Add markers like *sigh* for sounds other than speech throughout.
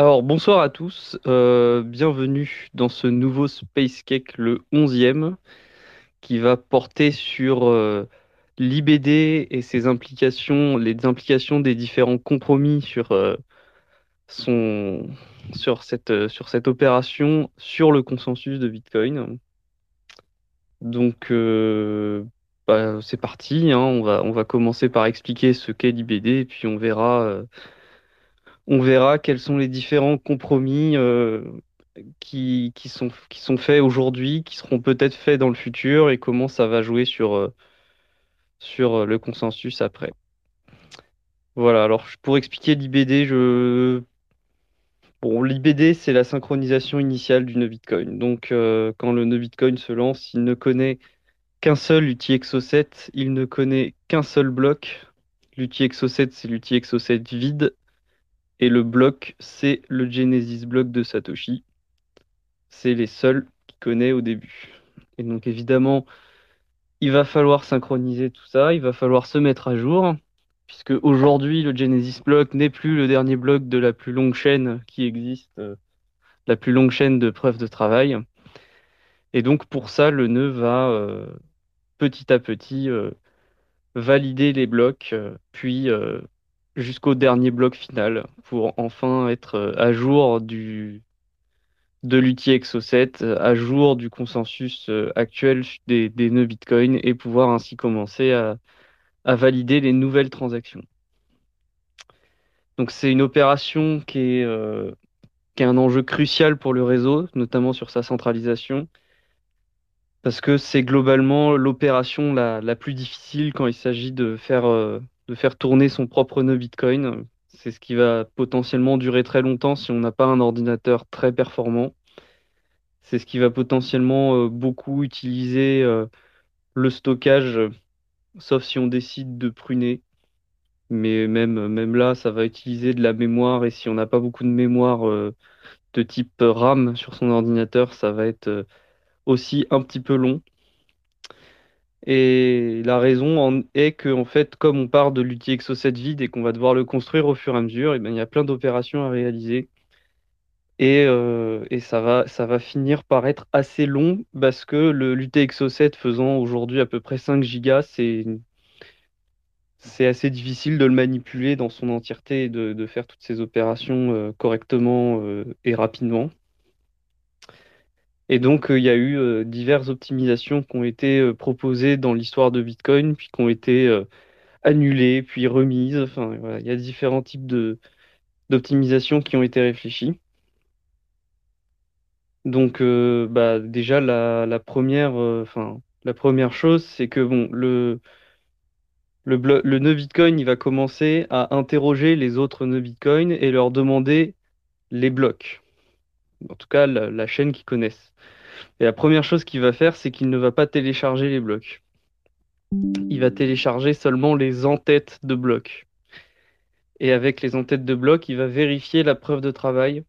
Alors, bonsoir à tous, euh, bienvenue dans ce nouveau Space Cake, le onzième, qui va porter sur euh, l'IBD et ses implications, les implications des différents compromis sur, euh, son, sur cette, sur cette opération, sur le consensus de Bitcoin. Donc, bah, c'est parti, hein, on va, on va commencer par expliquer ce qu'est l'IBD, puis on verra, on verra quels sont les différents compromis euh, qui, sont, faits aujourd'hui, qui seront peut-être faits dans le futur, et comment ça va jouer sur, euh, sur le consensus après. Voilà, alors pour expliquer l'IBD, l'IBD, c'est la synchronisation initiale du nœud Bitcoin. Donc, euh, quand le nœud Bitcoin se lance, il ne connaît qu'un seul UTXO7, il ne connaît qu'un seul bloc. L'UTXO7, c'est l'UTXO7 vide. Et le bloc, c'est le Genesis block de Satoshi. C'est les seuls qu'il connaît au début. Et donc, évidemment, il va falloir synchroniser tout ça, il va falloir se mettre à jour, puisque aujourd'hui, le Genesis block n'est plus le dernier bloc de la plus longue chaîne qui existe, euh, la plus longue chaîne de preuves de travail. Et donc, pour ça, le nœud va euh, petit à petit euh, valider les blocs, puis jusqu'au dernier bloc final, pour enfin être euh, à jour du, de l'UTXO7, euh, à jour du consensus euh, actuel des, des nœuds Bitcoin, et pouvoir ainsi commencer à, à valider les nouvelles transactions. Donc c'est une opération qui est, euh, qui est un enjeu crucial pour le réseau, notamment sur sa centralisation, parce que c'est globalement l'opération la, la plus difficile quand il s'agit de faire, de faire tourner son propre nœud Bitcoin. C'est ce qui va potentiellement durer très longtemps si on n'a pas un ordinateur très performant. C'est ce qui va potentiellement euh, beaucoup utiliser euh, le stockage, sauf si on décide de pruner. Mais même, même là, ça va utiliser de la mémoire. Et si on n'a pas beaucoup de mémoire euh, de type RAM sur son ordinateur, ça va être aussi un petit peu long. Et la raison est que, en fait, comme on part de l'UTXO7 vide et qu'on va devoir le construire au fur et à mesure, et ben, il y a plein d'opérations à réaliser. Et, euh, ça va, finir par être assez long parce que le l'UTXO7 faisant aujourd'hui à peu près 5 gigas, c'est assez difficile de le manipuler dans son entièreté et de, de faire toutes ces opérations euh, correctement euh, et rapidement. Et donc, euh, il y a eu euh, diverses optimisations qui ont été euh, proposées dans l'histoire de Bitcoin, puis qui ont été annulées, puis remises. Il y a différents types d'optimisations qui ont été réfléchies. Donc, bah, déjà, la, première, chose, c'est que le, le, nœud Bitcoin, va commencer à interroger les autres nœuds Bitcoin et leur demander les blocs. En tout cas, la chaîne qu'ils connaissent. Et la première chose qu'il va faire, c'est qu'il ne va pas télécharger les blocs. Il va télécharger seulement les entêtes de blocs. Et avec les entêtes de blocs, il va vérifier la preuve de travail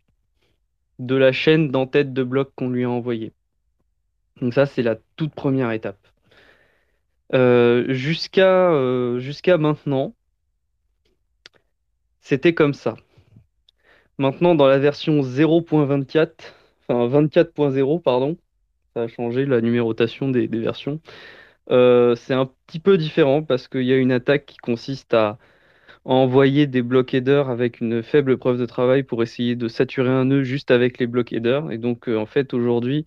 de la chaîne d'entêtes de blocs qu'on lui a envoyée. Donc ça, c'est la toute première étape. Euh, jusqu'à euh, jusqu'à maintenant, c'était comme ça. Maintenant, dans la version 0.24, enfin 24.0, pardon, ça a changé la numérotation des, versions. Euh, c'est un petit peu différent parce qu'il y a une attaque qui consiste à envoyer des block headers avec une faible preuve de travail pour essayer de saturer un nœud juste avec les block headers. Et donc, euh, en fait, aujourd'hui,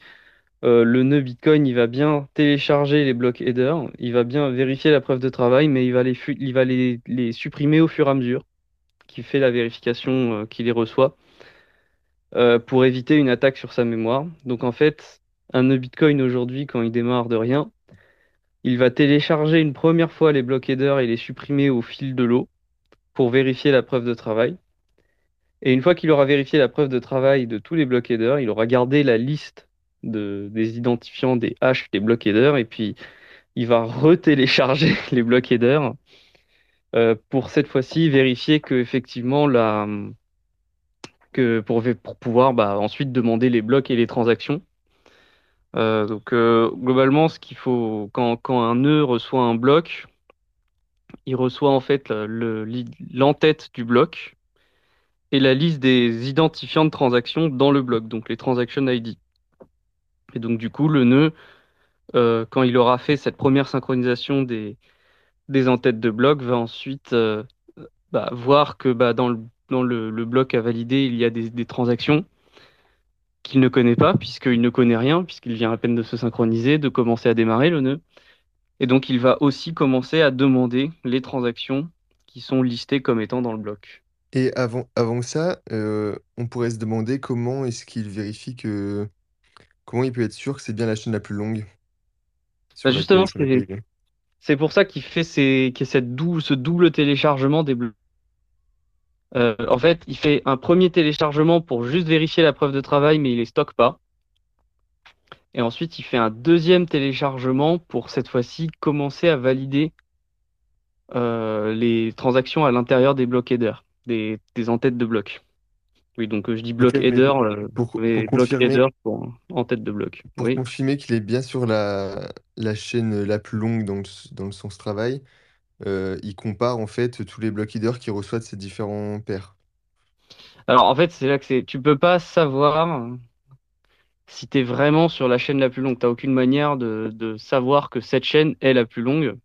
euh, le nœud Bitcoin, il va bien télécharger les block headers, il va bien vérifier la preuve de travail, mais il va les, il va les, supprimer au fur et à mesure qu'il fait la vérification, qu'il les reçoit, euh, pour éviter une attaque sur sa mémoire. Donc, en fait, un nœud Bitcoin aujourd'hui, quand il démarre de rien, il va télécharger une première fois les block headers et les supprimer au fil de l'eau pour vérifier la preuve de travail. Et une fois qu'il aura vérifié la preuve de travail de tous les block headers, il aura gardé la liste de, des identifiants des hashes des block headers et puis il va retélécharger *laughs* les block headers euh, pour cette fois-ci vérifier que effectivement la que pour, pour pouvoir bah, ensuite demander les blocs et les transactions. Euh, donc euh, globalement, ce qu'il faut quand, quand un nœud reçoit un bloc, il reçoit en fait le- le- l'entête du bloc et la liste des identifiants de transactions dans le bloc, donc les transaction ID. Et donc du coup, le nœud, euh, quand il aura fait cette première synchronisation des, des entêtes de bloc, va ensuite bah, voir que bah, dans, le, dans le, le, bloc à valider, il y a des, des transactions qu'il ne connaît pas, puisqu'il ne connaît rien, puisqu'il vient à peine de se synchroniser, de commencer à démarrer le nœud. Et donc, il va aussi commencer à demander les transactions qui sont listées comme étant dans le bloc. Et avant, avant ça, euh, on pourrait se demander comment est-ce qu'il vérifie que... Comment il peut être sûr que c'est bien la chaîne la plus longue Bah, justement, c'est pour ça qu'il fait ces, cette dou- ce double téléchargement des blocs. Euh, en fait, il fait un premier téléchargement pour juste vérifier la preuve de travail, mais il les stocke pas. Et ensuite, il fait un deuxième téléchargement pour cette fois-ci commencer à valider euh, les transactions à l'intérieur des blocs headers, des, des entêtes de blocs. Oui, donc euh, je dis bloc header, pour, mais pour bloc confirmer, header pour en tête de bloc. pour Oui. confirmer qu'il est bien sur la, la chaîne la plus longue dans le, dans le sens travail, euh, il compare en fait tous les block headers qu'il reçoit de ces différents pairs. Alors en fait, c'est là que c'est. Tu peux pas savoir si tu es vraiment sur la chaîne la plus longue. Tu aucune manière de, savoir que cette chaîne est la plus longue.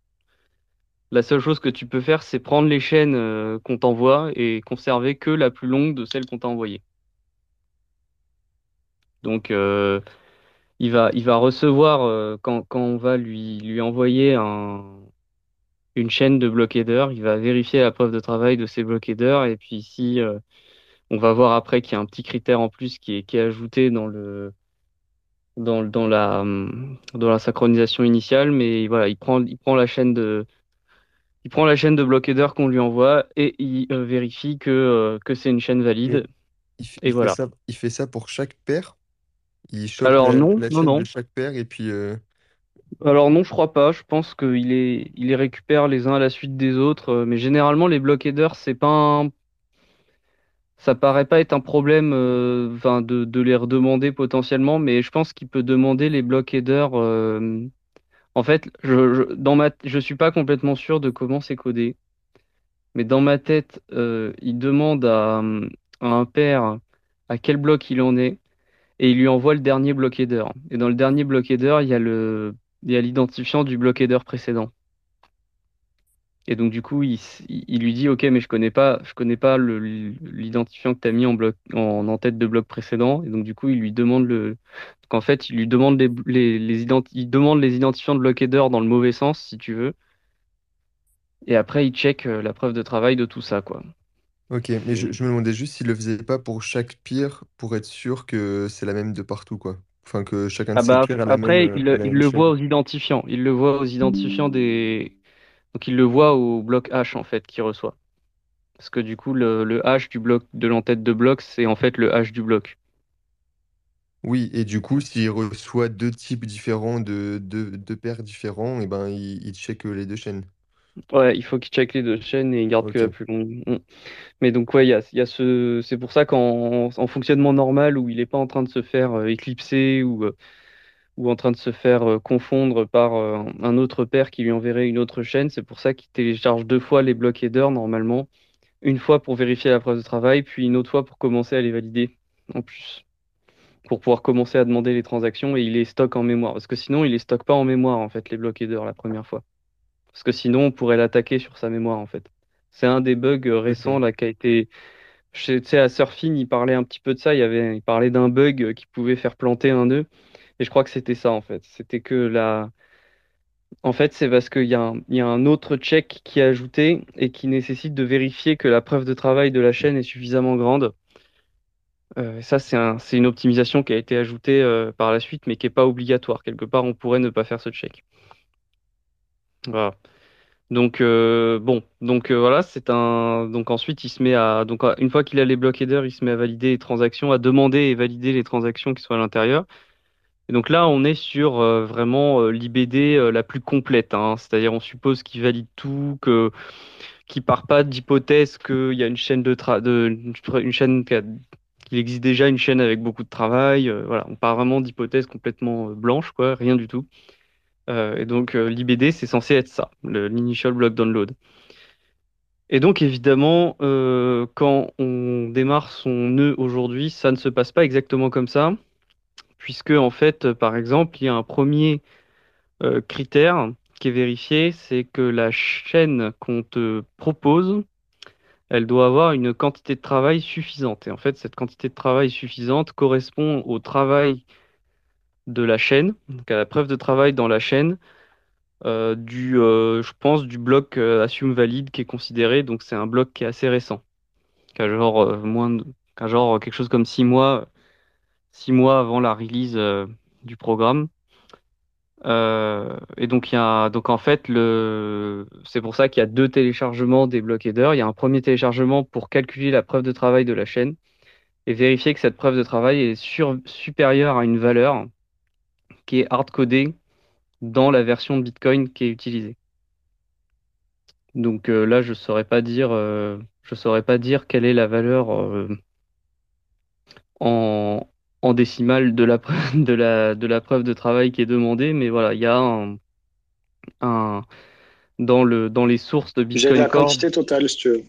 La seule chose que tu peux faire, c'est prendre les chaînes euh, qu'on t'envoie et conserver que la plus longue de celle qu'on t'a envoyée. Donc, euh, il va, il va recevoir, quand, quand on va lui, lui envoyer un, une chaîne de header, il va vérifier la preuve de travail de ces headers. Et puis, si euh, on va voir après qu'il y a un petit critère en plus qui est, qui est ajouté dans le, dans, dans la, hum, dans la synchronisation initiale. Mais voilà, il prend, il prend la chaîne de, il prend la chaîne de block header qu'on lui envoie et il euh, vérifie que, euh, que c'est une chaîne valide. il, f- Et il fait voilà. ça, il fait ça pour chaque paire? Il chope Alors la, non, la non, chaîne de non. chaque paire et puis... Alors non, je crois pas. Je pense qu'il est, il les récupère les uns à la suite des autres. Euh, Mais généralement, les block headers, c'est pas un- ça paraît pas être un problème euh, de, les redemander potentiellement, mais je pense qu'il peut demander les block headers. euh, En fait, je, je, suis pas complètement sûr de comment c'est codé, mais dans ma tête, il demande à, un pair à quel bloc il en est. et il lui envoie le dernier block header. Et dans le dernier block header, il y a le, il y a l'identifiant du block header précédent. Et donc du coup, il, il lui dit, OK, mais je connais pas, je connais pas l'identifiant que tu as mis en bloc, en, en tête de bloc précédent. Et donc du coup, il lui demande le, donc en fait, il lui demande les, les, les identi- il demande les identifiants de block header dans le mauvais sens, si tu veux. Et après, il check euh, la preuve de travail de tout ça, quoi. Ok, mais je, Et- je me demandais juste s'il le faisait pas pour chaque peer pour être sûr que c'est la même de partout, quoi. Enfin, que chacun Ah bah, même, après, euh, il, a le- il voit aux identifiants. Il le voit aux identifiants des, donc il le voit au bloc H, en fait, qu'il reçoit. Parce que du coup, le, le hash du bloc de l'entête de bloc, c'est en fait le hash du bloc. Oui, et du coup, s'il reçoit deux types différents de deux, deux paires différents, et ben il, il check euh, les deux chaînes. Ouais, il faut qu'il check les deux chaînes et il garde que la plus longue. Mm. Mais donc, ouais, il y a, il y a ce... c'est pour ça qu'en en fonctionnement normal, où il n'est pas en train de se faire euh, éclipser ou, euh, ou en train de se faire euh, confondre par un autre pair qui lui enverrait une autre chaîne, c'est pour ça qu'il télécharge deux fois les block headers normalement. Une fois pour vérifier la preuve de travail, puis une autre fois pour commencer à les valider en plus. Pour pouvoir commencer à demander les transactions et il les stocke en mémoire. Parce que sinon, il les stocke pas en mémoire, en fait, les block headers la première fois. Parce que sinon, on pourrait l'attaquer sur sa mémoire, en fait. C'est un des bugs euh, récents là qui a été. Tu sais, à Surfing, il parlait un petit peu de ça. Il y avait, il parlait d'un bug euh, qui pouvait faire planter un nœud. Et je crois que c'était ça, en fait. C'était que la. En fait, c'est parce qu'il y a un, il y a un autre check qui est ajouté et qui nécessite de vérifier que la preuve de travail de la chaîne est suffisamment grande. Euh, ça, c'est un, c'est une optimisation qui a été ajoutée euh, par la suite, mais qui n'est pas obligatoire. Quelque part, on pourrait ne pas faire ce check. Voilà. Donc euh, bon, donc euh, voilà, c'est un. Donc ensuite, il se met à. Donc euh, une fois qu'il a les block headers, il se met à valider les transactions, à demander et valider les transactions qui sont à l'intérieur. Et donc là, on est sur vraiment l'IBD la plus complète. hein. C'est-à-dire, on suppose qu'il valide tout, que qu'il part pas d'hypothèse qu'il y a une chaîne de de une chaîne qu'il existe déjà une chaîne avec beaucoup de travail. voilà, on part vraiment d'hypothèses complètement blanches, quoi, rien du tout. Euh, et donc euh, l'IBD, c'est censé être ça, l'initial block download. Et donc évidemment, euh, quand on démarre son nœud aujourd'hui, ça ne se passe pas exactement comme ça, puisque en fait, par exemple, il y a un premier critère qui est vérifié, c'est que la chaîne qu'on te propose, elle doit avoir une quantité de travail suffisante. Et en fait, cette quantité de travail suffisante correspond au travail de la chaîne, donc à la preuve de travail dans la chaîne, euh, du, euh, je pense, du bloc Assume Valide qui est considéré, donc c'est un bloc qui est assez récent, qui genre, moins genre quelque chose comme six mois, six mois avant la release du programme. Euh, et donc, y a, donc en fait, le, c'est pour ça qu'il y a deux téléchargements des blocs headers. Il y a un premier téléchargement pour calculer la preuve de travail de la chaîne et vérifier que cette preuve de travail est sur, supérieure à une valeur qui est hard-codée dans la version de Bitcoin qui est utilisée. Donc euh, là, je saurais pas dire, euh, je saurais pas dire quelle est la valeur en, en décimale de la, *laughs* de la, de la preuve de travail qui est demandée, mais voilà, il y a un, un dans, le, dans les sources de Bitcoin J'ai la quantité totale, si tu veux.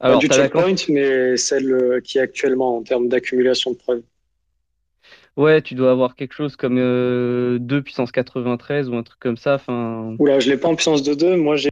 Alors, Pas du checkpoint, mais celle euh, qui est actuellement en termes d'accumulation de preuves. Ouais, tu dois avoir quelque chose comme 2 euh, puissance 93 ou un truc comme ça. Enfin... Oula, je l'ai pas en puissance de 2. Moi, j'ai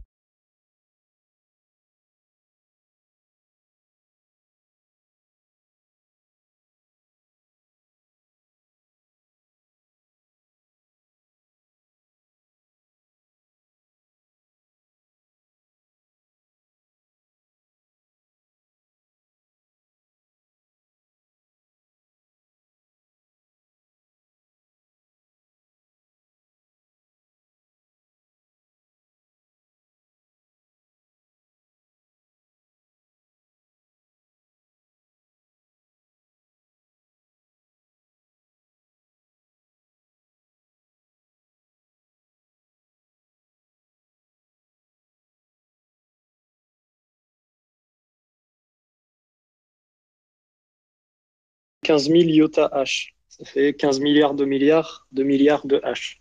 15 000 iota H. Ça fait 15 milliards de milliards de milliards de H.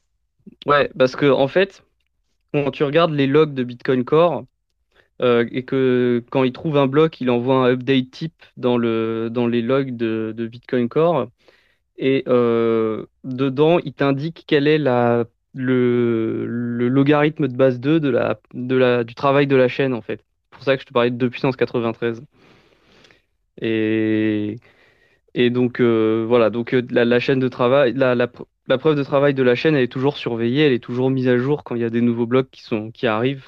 Ouais, parce que en fait, quand tu regardes les logs de Bitcoin Core, euh, et que quand il trouve un bloc, il envoie un update type dans, le, dans les logs de, Bitcoin Core. Et euh, dedans, il t'indique quel est la, le, logarithme de base 2 de la, de la, du travail de la chaîne, en fait. C'est pour ça que je te parlais de 2 puissance 93. Et, et donc, euh, voilà, donc euh, la, chaîne de travail, la, preuve de travail de la chaîne, elle est toujours surveillée, elle est toujours mise à jour quand il y a des nouveaux blocs qui, arrivent.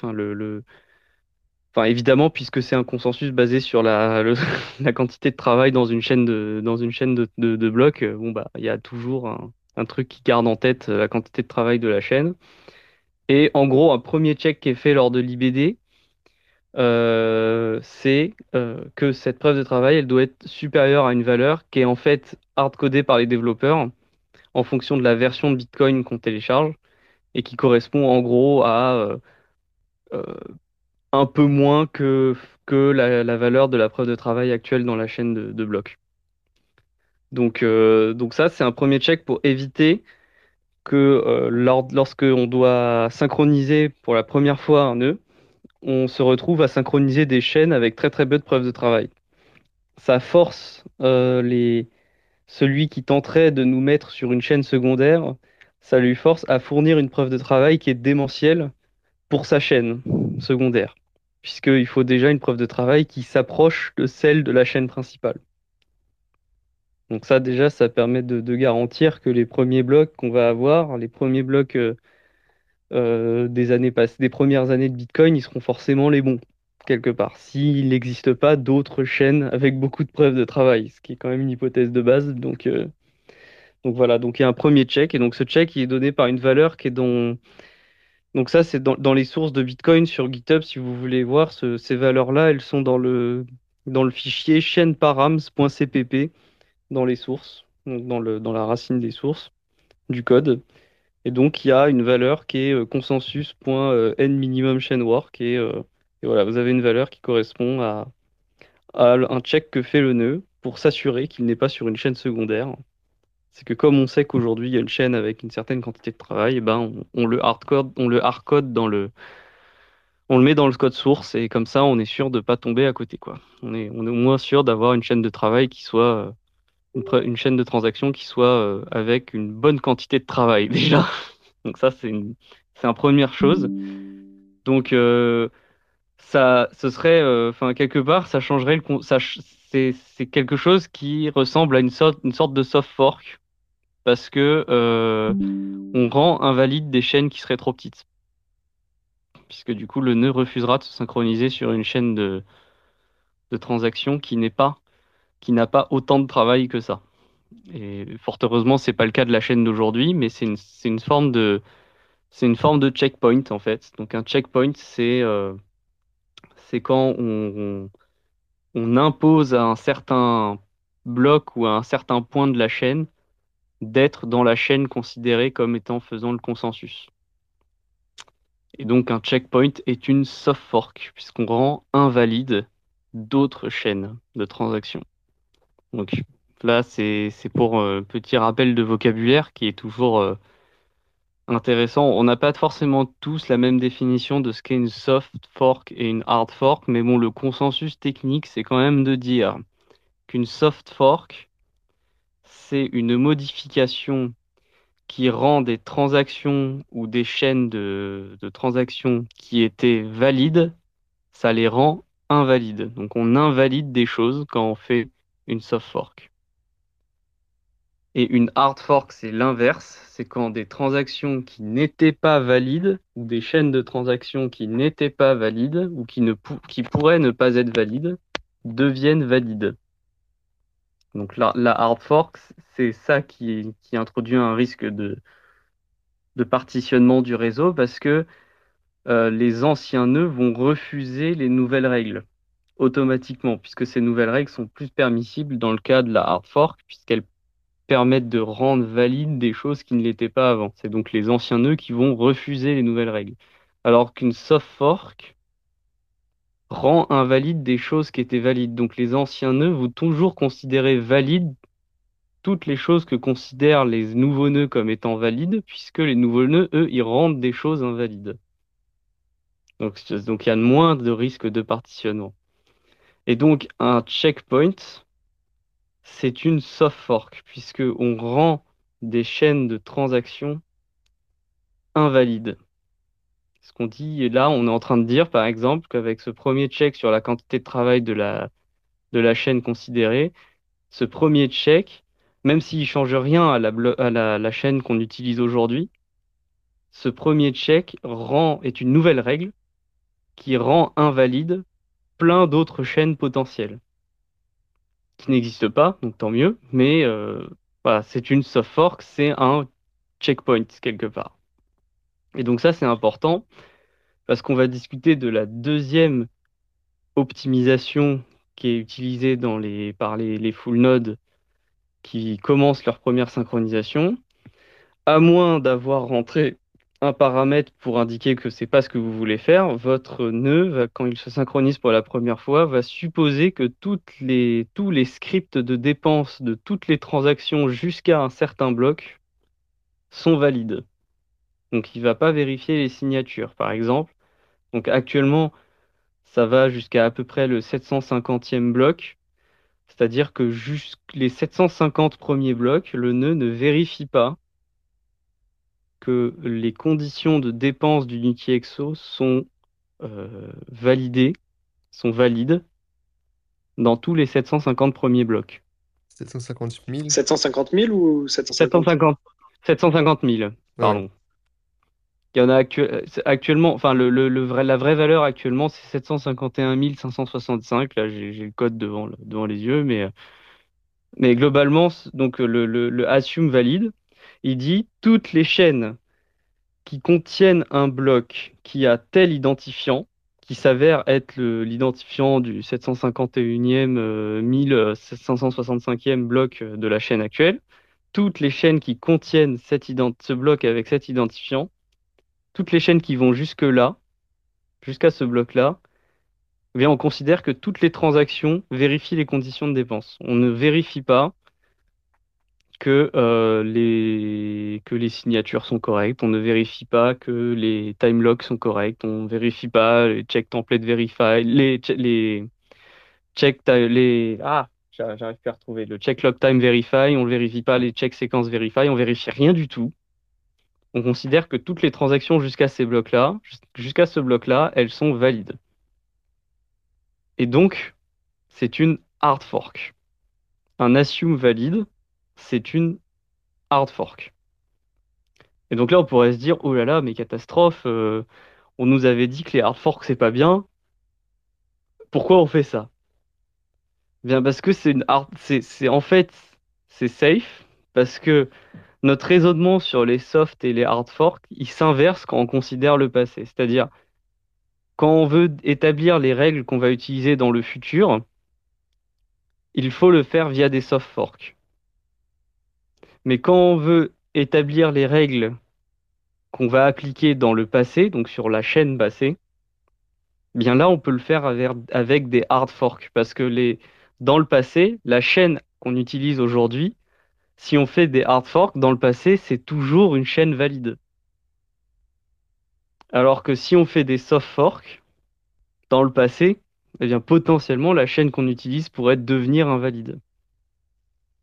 Enfin, évidemment, puisque c'est un consensus basé sur la, *laughs* quantité de travail dans une chaîne de, blocs, euh, bon, bah, il y a toujours un, un, truc qui garde en tête la quantité de travail de la chaîne. Et en gros, un premier check qui est fait lors de l'IBD, euh, c'est euh, que cette preuve de travail, elle doit être supérieure à une valeur qui est en fait hard-codée par les développeurs en fonction de la version de Bitcoin qu'on télécharge et qui correspond en gros à euh, un peu moins que, que la, valeur de la preuve de travail actuelle dans la chaîne de, blocs. Donc, donc ça, c'est un premier check pour éviter que lorsqu'on doit synchroniser pour la première fois un nœud, on se retrouve à synchroniser des chaînes avec très très peu de preuves de travail. Ça force euh, celui qui tenterait de nous mettre sur une chaîne secondaire, ça lui force à fournir une preuve de travail qui est démentielle pour sa chaîne secondaire, puisqu'il faut déjà une preuve de travail qui s'approche de celle de la chaîne principale. Donc ça déjà, ça permet de, garantir que les premiers blocs qu'on va avoir, les premiers blocs euh, euh, des années passées, des premières années de Bitcoin, ils seront forcément les bons, quelque part. S'il n'existe pas d'autres chaînes avec beaucoup de preuves de travail, ce qui est quand même une hypothèse de base. Donc, euh, donc voilà, donc il y a un premier check, et donc ce check il est donné par une valeur qui est dans. Donc ça, c'est dans, les sources de Bitcoin sur GitHub, si vous voulez voir ces valeurs-là, elles sont dans le, dans le fichier chaîneparams.cpp dans les sources, donc dans, le, dans la racine des sources du code. Et donc, il y a une valeur qui est euh, consensus.n minimum chain work. Euh, et, voilà, vous avez une valeur qui correspond à, un check que fait le nœud pour s'assurer qu'il n'est pas sur une chaîne secondaire. C'est que comme on sait qu'aujourd'hui, il y a une chaîne avec une certaine quantité de travail, eh ben, on, le hardcode, dans le, on le met dans le code source et comme ça, on est sûr de ne pas tomber à côté. Quoi. On est au moins sûr d'avoir une chaîne de travail qui soit une, chaîne de transaction qui soit avec une bonne quantité de travail *laughs* déjà. Donc ça, c'est une, c'est une première chose. Donc ça, ce serait, enfin quelque part, ça changerait le, ça, c'est, c'est quelque chose qui ressemble à une sorte, une sorte de soft fork parce que on rend invalide des chaînes qui seraient trop petites puisque du coup le nœud refusera de se synchroniser sur une chaîne de, de transactions qui n'est pas qui n'a pas autant de travail que ça. Et fort heureusement, c'est pas le cas de la chaîne d'aujourd'hui, mais c'est une, forme de c'est une forme de checkpoint en fait. Donc un checkpoint, c'est euh, c'est quand on, on, impose à un certain bloc ou à un certain point de la chaîne d'être dans la chaîne considérée comme étant faisant le consensus. Et donc un checkpoint est une soft fork, puisqu'on rend invalide d'autres chaînes de transactions. Donc là, c'est pour un euh, petit rappel de vocabulaire qui est toujours euh, intéressant. On n'a pas forcément tous la même définition de ce qu'est une soft fork et une hard fork, mais bon, le consensus technique, c'est quand même de dire qu'une soft fork, c'est une modification qui rend des transactions ou des chaînes de, transactions qui étaient valides, ça les rend invalides. Donc on invalide des choses quand on fait une soft fork. Et une hard fork, c'est l'inverse. C'est quand des transactions qui n'étaient pas valides, ou des chaînes de transactions qui n'étaient pas valides, ou qui, ne pourraient ne pas être valides, deviennent valides. Donc la, hard fork, c'est ça qui, introduit un risque de, partitionnement du réseau parce que euh, les anciens nœuds vont refuser les nouvelles règles automatiquement, puisque ces nouvelles règles sont plus permissibles dans le cas de la hard fork, puisqu'elles permettent de rendre valides des choses qui ne l'étaient pas avant. C'est donc les anciens nœuds qui vont refuser les nouvelles règles. Alors qu'une soft fork, rend invalide des choses qui étaient valides. Donc les anciens nœuds vont toujours considérer valides toutes les choses que considèrent les nouveaux nœuds comme étant valides, puisque les nouveaux nœuds, eux, ils rendent des choses invalides. Donc, donc il y a moins de risques de partitionnement. Et donc un checkpoint, c'est une soft fork, puisque on rend des chaînes de transactions invalides. Ce qu'on dit là, on est en train de dire, par exemple, qu'avec ce premier check sur la quantité de travail de la, chaîne considérée, ce premier check, même s'il ne change rien à la, à la, chaîne qu'on utilise aujourd'hui, ce premier check rend, est une nouvelle règle qui rend invalide plein d'autres chaînes potentielles qui n'existent pas, donc tant mieux, mais euh, voilà, c'est une soft fork, c'est un checkpoint quelque part. Et donc ça, c'est important parce qu'on va discuter de la deuxième optimisation qui est utilisée dans les, par les, full nodes qui commencent leur première synchronisation. À moins d'avoir rentré un paramètre pour indiquer que c'est pas ce que vous voulez faire, votre nœud, quand il se synchronise pour la première fois, va supposer que tous les scripts de dépenses de toutes les transactions jusqu'à un certain bloc sont valides. Donc il ne va pas vérifier les signatures, par exemple. Donc actuellement, ça va jusqu'à à peu près le 750e bloc. C'est-à-dire que jusqu'à les 750 premiers blocs, le nœud ne vérifie pas que les conditions de dépense d'Unity Exo sont euh, validées, sont valides dans tous les 750 premiers blocs. 750 000 750 000 ou 750 750 000, pardon. Il y en a euh, actuellement, enfin le, le, vrai, la vraie valeur actuellement c'est 751 565. Là j'ai le code devant, devant les yeux, mais, euh, mais globalement donc le, le, assume valide. Il dit toutes les chaînes qui contiennent un bloc qui a tel identifiant, qui s'avère être l'identifiant du 751e 1565e bloc de la chaîne actuelle, toutes les chaînes qui contiennent ce bloc avec cet identifiant toutes les chaînes qui vont jusque-là, jusqu'à ce bloc-là, eh on considère que toutes les transactions vérifient les conditions de dépense. On ne vérifie pas que, euh, les, que les signatures sont correctes, on ne vérifie pas que les time locks sont corrects, on ne vérifie pas les check template verify, les, les check les ah j'arrive plus à retrouver le check log time verify, on ne vérifie pas les check sequence verify, on vérifie rien du tout. On considère que toutes les transactions jusqu'à ces blocs-là, jusqu'à ce bloc-là, elles sont valides. Et donc, c'est une hard fork. Un assume valide, c'est une hard fork. Et donc là, on pourrait se dire, oh là là, mais catastrophe, euh, on nous avait dit que les hard forks, c'est pas bien. Pourquoi on fait ça? Bien parce que c'est une hard... c'est en fait c'est safe parce que notre raisonnement sur les soft et les hard forks, il s'inverse quand on considère le passé. C'est-à-dire quand on veut établir les règles qu'on va utiliser dans le futur, il faut le faire via des soft forks. Mais quand on veut établir les règles qu'on va appliquer dans le passé, donc sur la chaîne passée, bien là, on peut le faire avec, des hard forks parce que dans le passé, la chaîne qu'on utilise aujourd'hui, si on fait des hard forks, dans le passé, c'est toujours une chaîne valide. Alors que si on fait des soft forks, dans le passé, eh bien, potentiellement, la chaîne qu'on utilise pourrait devenir invalide.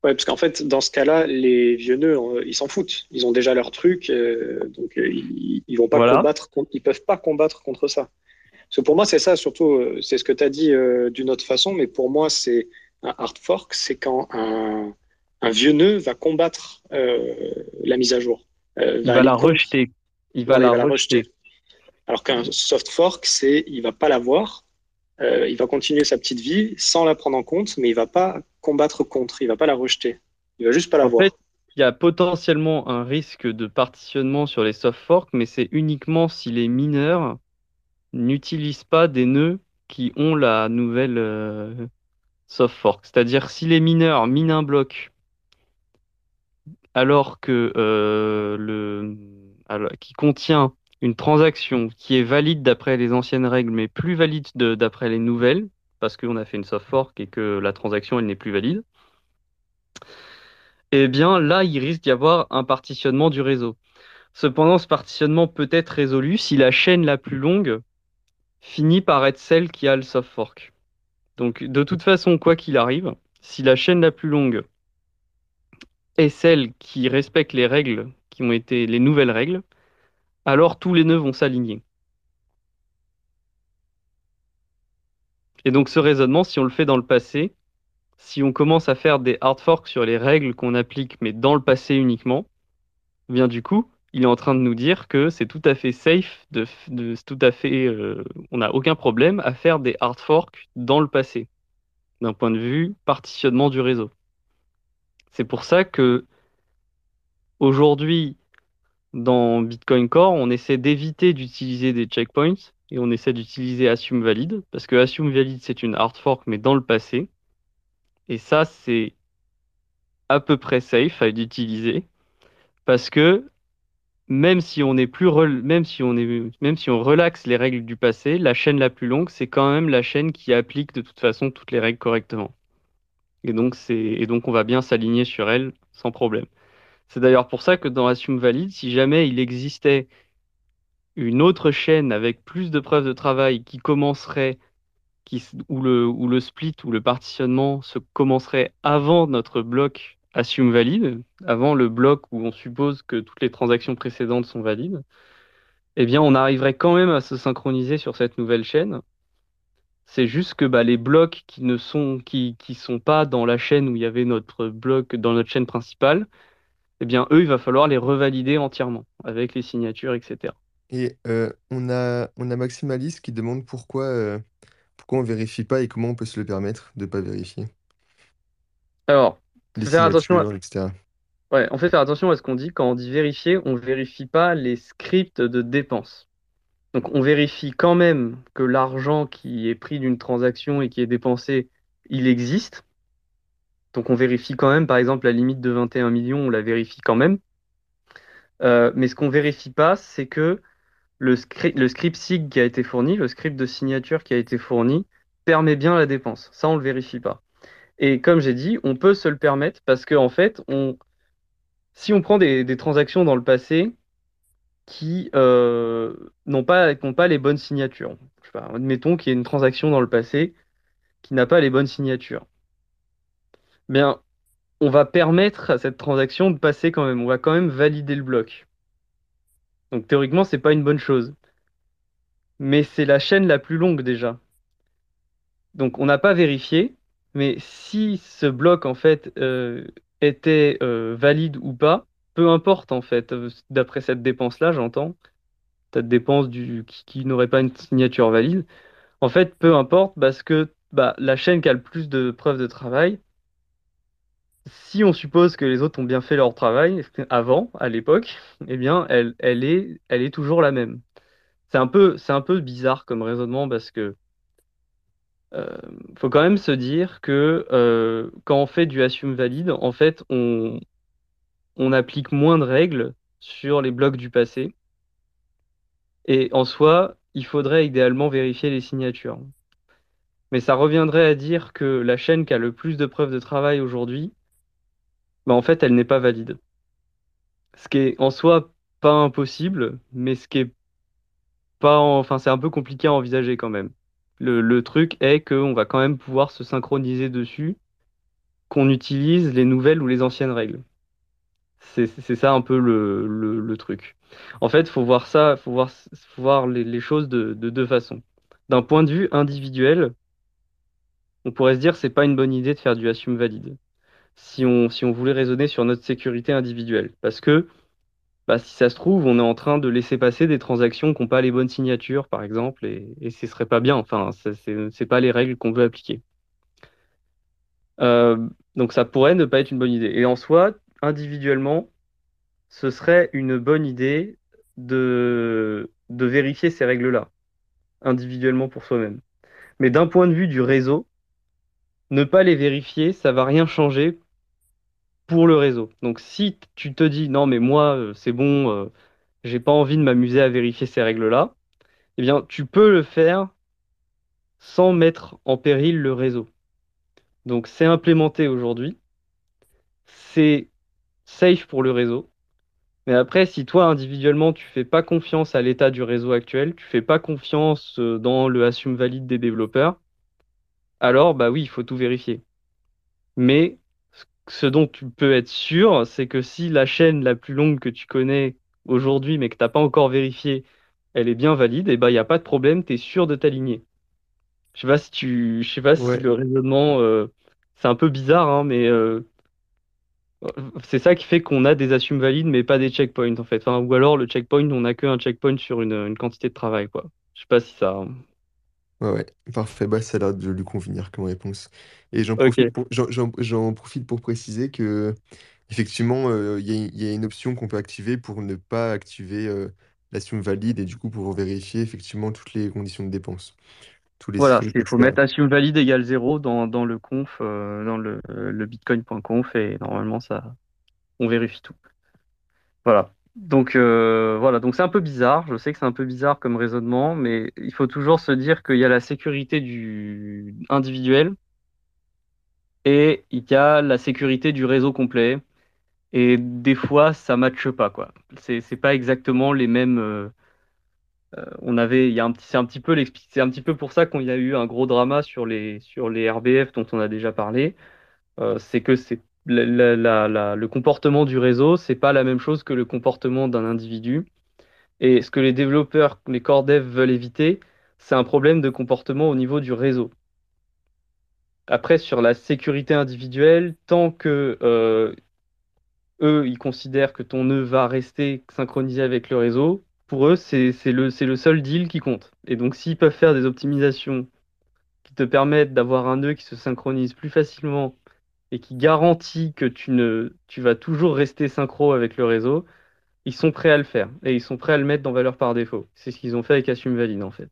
Ouais, parce qu'en fait, dans ce cas-là, les vieux nœuds, euh, ils s'en foutent. Ils ont déjà leur truc, euh, donc euh, ils, ils, vont pas combattre, ils peuvent pas combattre contre ça. Parce que pour moi, c'est ça, surtout, c'est ce que tu as dit d'une autre façon, mais pour moi, c'est un hard fork, c'est quand un, un, vieux nœud va combattre la mise à jour. il va, la rejeter. Il va, la, rejeter. Alors qu'un soft fork, c'est il va pas l'avoir, euh, il va continuer sa petite vie sans la prendre en compte, mais il va pas combattre contre, il va pas la rejeter. Il va juste pas l'avoir. En fait, il y a potentiellement un risque de partitionnement sur les soft forks, mais c'est uniquement si les mineurs n'utilisent pas des nœuds qui ont la nouvelle euh, soft fork. C'est-à-dire si les mineurs minent un bloc alors que euh, le alors, qui contient une transaction qui est valide d'après les anciennes règles, mais plus valide d'après les nouvelles, parce qu'on a fait une soft fork et que la transaction, elle n'est plus valide, eh bien là, il risque d'y avoir un partitionnement du réseau. Cependant, ce partitionnement peut être résolu si la chaîne la plus longue finit par être celle qui a le soft fork. Donc, de toute façon, quoi qu'il arrive, si la chaîne la plus longue est celle qui respecte les règles qui ont été les nouvelles règles, alors tous les nœuds vont s'aligner. Et donc ce raisonnement, si on le fait dans le passé, si on commence à faire des hard forks sur les règles qu'on applique, mais dans le passé uniquement, bien du coup, il est en train de nous dire que c'est tout à fait safe, de, tout à fait, euh, on n'a aucun problème à faire des hard forks dans le passé, d'un point de vue partitionnement du réseau. C'est pour ça que aujourd'hui, dans Bitcoin Core, on essaie d'éviter d'utiliser des checkpoints et on essaie d'utiliser Assume Valid parce que Assume Valid c'est une hard fork mais dans le passé. Et ça c'est à peu près safe à utiliser parce que même si on est plus même si on est même si on relaxe les règles du passé, la chaîne la plus longue c'est quand même la chaîne qui applique de toute façon toutes les règles correctement. Et donc c'est et donc on va bien s'aligner sur elle sans problème. C'est d'ailleurs pour ça que dans Assume Valid, si jamais il existait une autre chaîne avec plus de preuves de travail qui commencerait, qui, où, le, split ou le partitionnement se commencerait avant notre bloc Assume Valid, avant le bloc où on suppose que toutes les transactions précédentes sont valides, eh bien on arriverait quand même à se synchroniser sur cette nouvelle chaîne. C'est juste que bah, les blocs qui ne sont, sont pas dans la chaîne où il y avait notre bloc dans notre chaîne principale, eh bien, eux, il va falloir les revalider entièrement avec les signatures, etc. Et euh, on a, on a qui demande pourquoi, euh, pourquoi on vérifie pas et comment on peut se le permettre de ne pas vérifier. Alors, Les faire attention à... signatures, etc. Ouais, on fait faire attention à ce qu'on dit. Quand on dit vérifier, on vérifie pas les scripts de dépenses. Donc, on vérifie quand même que l'argent qui est pris d'une transaction et qui est dépensé, il existe. Donc on vérifie quand même, par exemple, la limite de 21 millions, on la vérifie quand même. Euh, mais ce qu'on vérifie pas, c'est que le, script, SIG qui a été fourni, le script de signature qui a été fourni, permet bien la dépense. Ça, on le vérifie pas. Et comme j'ai dit, on peut se le permettre parce qu'en en fait, si on prend des, transactions dans le passé qui euh, n'ont pas, pas les bonnes signatures, admettons qu'il y ait une transaction dans le passé qui n'a pas les bonnes signatures, bien, on va permettre à cette transaction de passer quand même. On va quand même valider le bloc. Donc théoriquement, c'est pas une bonne chose. Mais c'est la chaîne la plus longue déjà. Donc on n'a pas vérifié, mais si ce bloc en fait euh, était euh, valide ou pas, peu importe en fait, euh, d'après cette dépense-là, j'entends, cette dépense du, qui, n'aurait pas une signature valide, en fait, peu importe parce que bah, la chaîne qui a le plus de preuves de travail, si on suppose que les autres ont bien fait leur travail avant, à l'époque, eh bien, elle, est, toujours la même. C'est un peu, bizarre comme raisonnement parce que euh, faut quand même se dire que euh, quand on fait du assume valide, en fait, on applique moins de règles sur les blocs du passé. Et en soi, il faudrait idéalement vérifier les signatures. Mais ça reviendrait à dire que la chaîne qui a le plus de preuves de travail aujourd'hui, bah en fait, elle n'est pas valide. Ce qui est en soi pas impossible, mais ce qui est pas, enfin, c'est un peu compliqué à envisager quand même. Le, truc est qu'on va quand même pouvoir se synchroniser dessus, qu'on utilise les nouvelles ou les anciennes règles. C'est ça un peu le, truc. En fait, faut voir ça, faut voir, faut voir les, choses de, deux façons. D'un point de vue individuel, on pourrait se dire c'est pas une bonne idée de faire du assume valide si on, si on voulait raisonner sur notre sécurité individuelle. Parce que bah, si ça se trouve, on est en train de laisser passer des transactions qui n'ont pas les bonnes signatures, par exemple, et, ce serait pas bien. Enfin, ce n'est pas les règles qu'on veut appliquer. Euh, donc ça pourrait ne pas être une bonne idée. Et en soi, individuellement, ce serait une bonne idée de, de vérifier ces règles-là, individuellement pour soi-même. Mais d'un point de vue du réseau, ne pas les vérifier, ça va rien changer pour le réseau. Donc si tu te dis non mais moi euh, c'est bon, euh, j'ai pas envie de m'amuser à vérifier ces règles-là, eh bien tu peux le faire sans mettre en péril le réseau. Donc c'est implémenté aujourd'hui, c'est safe pour le réseau. Mais après, si toi individuellement tu fais pas confiance à l'état du réseau actuel, tu fais pas confiance euh, dans le assume valide des développeurs, alors bah oui, il faut tout vérifier. Mais ce dont tu peux être sûr, c'est que si la chaîne la plus longue que tu connais aujourd'hui, mais que tu n'as pas encore vérifié, elle est bien valide, et eh ben il n'y a pas de problème, tu es sûr de t'aligner. Je sais pas si tu, je sais pas si le raisonnement, euh, c'est un peu bizarre, hein, mais euh, c'est ça qui fait qu'on a des assumes valides, mais pas des checkpoints en fait. ou alors le checkpoint, on n'a qu'un checkpoint sur une, une, quantité de travail, quoi. Je sais pas si ça. Ouais, ouais, parfait. Bah, ça a l'air de lui convenir comme réponse. Et j'en profite pour, j'en, profite pour préciser que, effectivement, euh, il y a, une option qu'on peut activer pour ne pas activer euh, l'assume valide et du coup pour vérifier effectivement toutes les conditions de dépense. Tous les Voilà, il faut mettre assume valide égale 0 dans, dans le conf, euh, dans le, le bitcoin.conf et normalement ça, on vérifie tout. Voilà. Donc euh, voilà, donc c'est un peu bizarre. Je sais que c'est un peu bizarre comme raisonnement, mais il faut toujours se dire qu'il y a la sécurité du individuel et il y a la sécurité du réseau complet. Et des fois, ça matche pas quoi. C'est pas exactement les mêmes. Euh, euh, on avait, il y a un petit, c'est un petit peu c'est un petit peu pour ça qu'on y a eu un gros drama sur les sur les RBF dont on a déjà parlé. c'est que c'est le comportement du réseau, c'est pas la même chose que le comportement d'un individu. Et ce que les développeurs, les core devs veulent éviter, c'est un problème de comportement au niveau du réseau. Après, sur la sécurité individuelle, tant que euh, eux, ils considèrent que ton nœud va rester synchronisé avec le réseau, pour eux, c'est le, le seul deal qui compte. Et donc, s'ils peuvent faire des optimisations qui te permettent d'avoir un nœud qui se synchronise plus facilement et qui garantit que tu, ne, tu vas toujours rester synchro avec le réseau, ils sont prêts à le faire et ils sont prêts à le mettre dans valeur par défaut. C'est ce qu'ils ont fait avec Assume Valide en fait.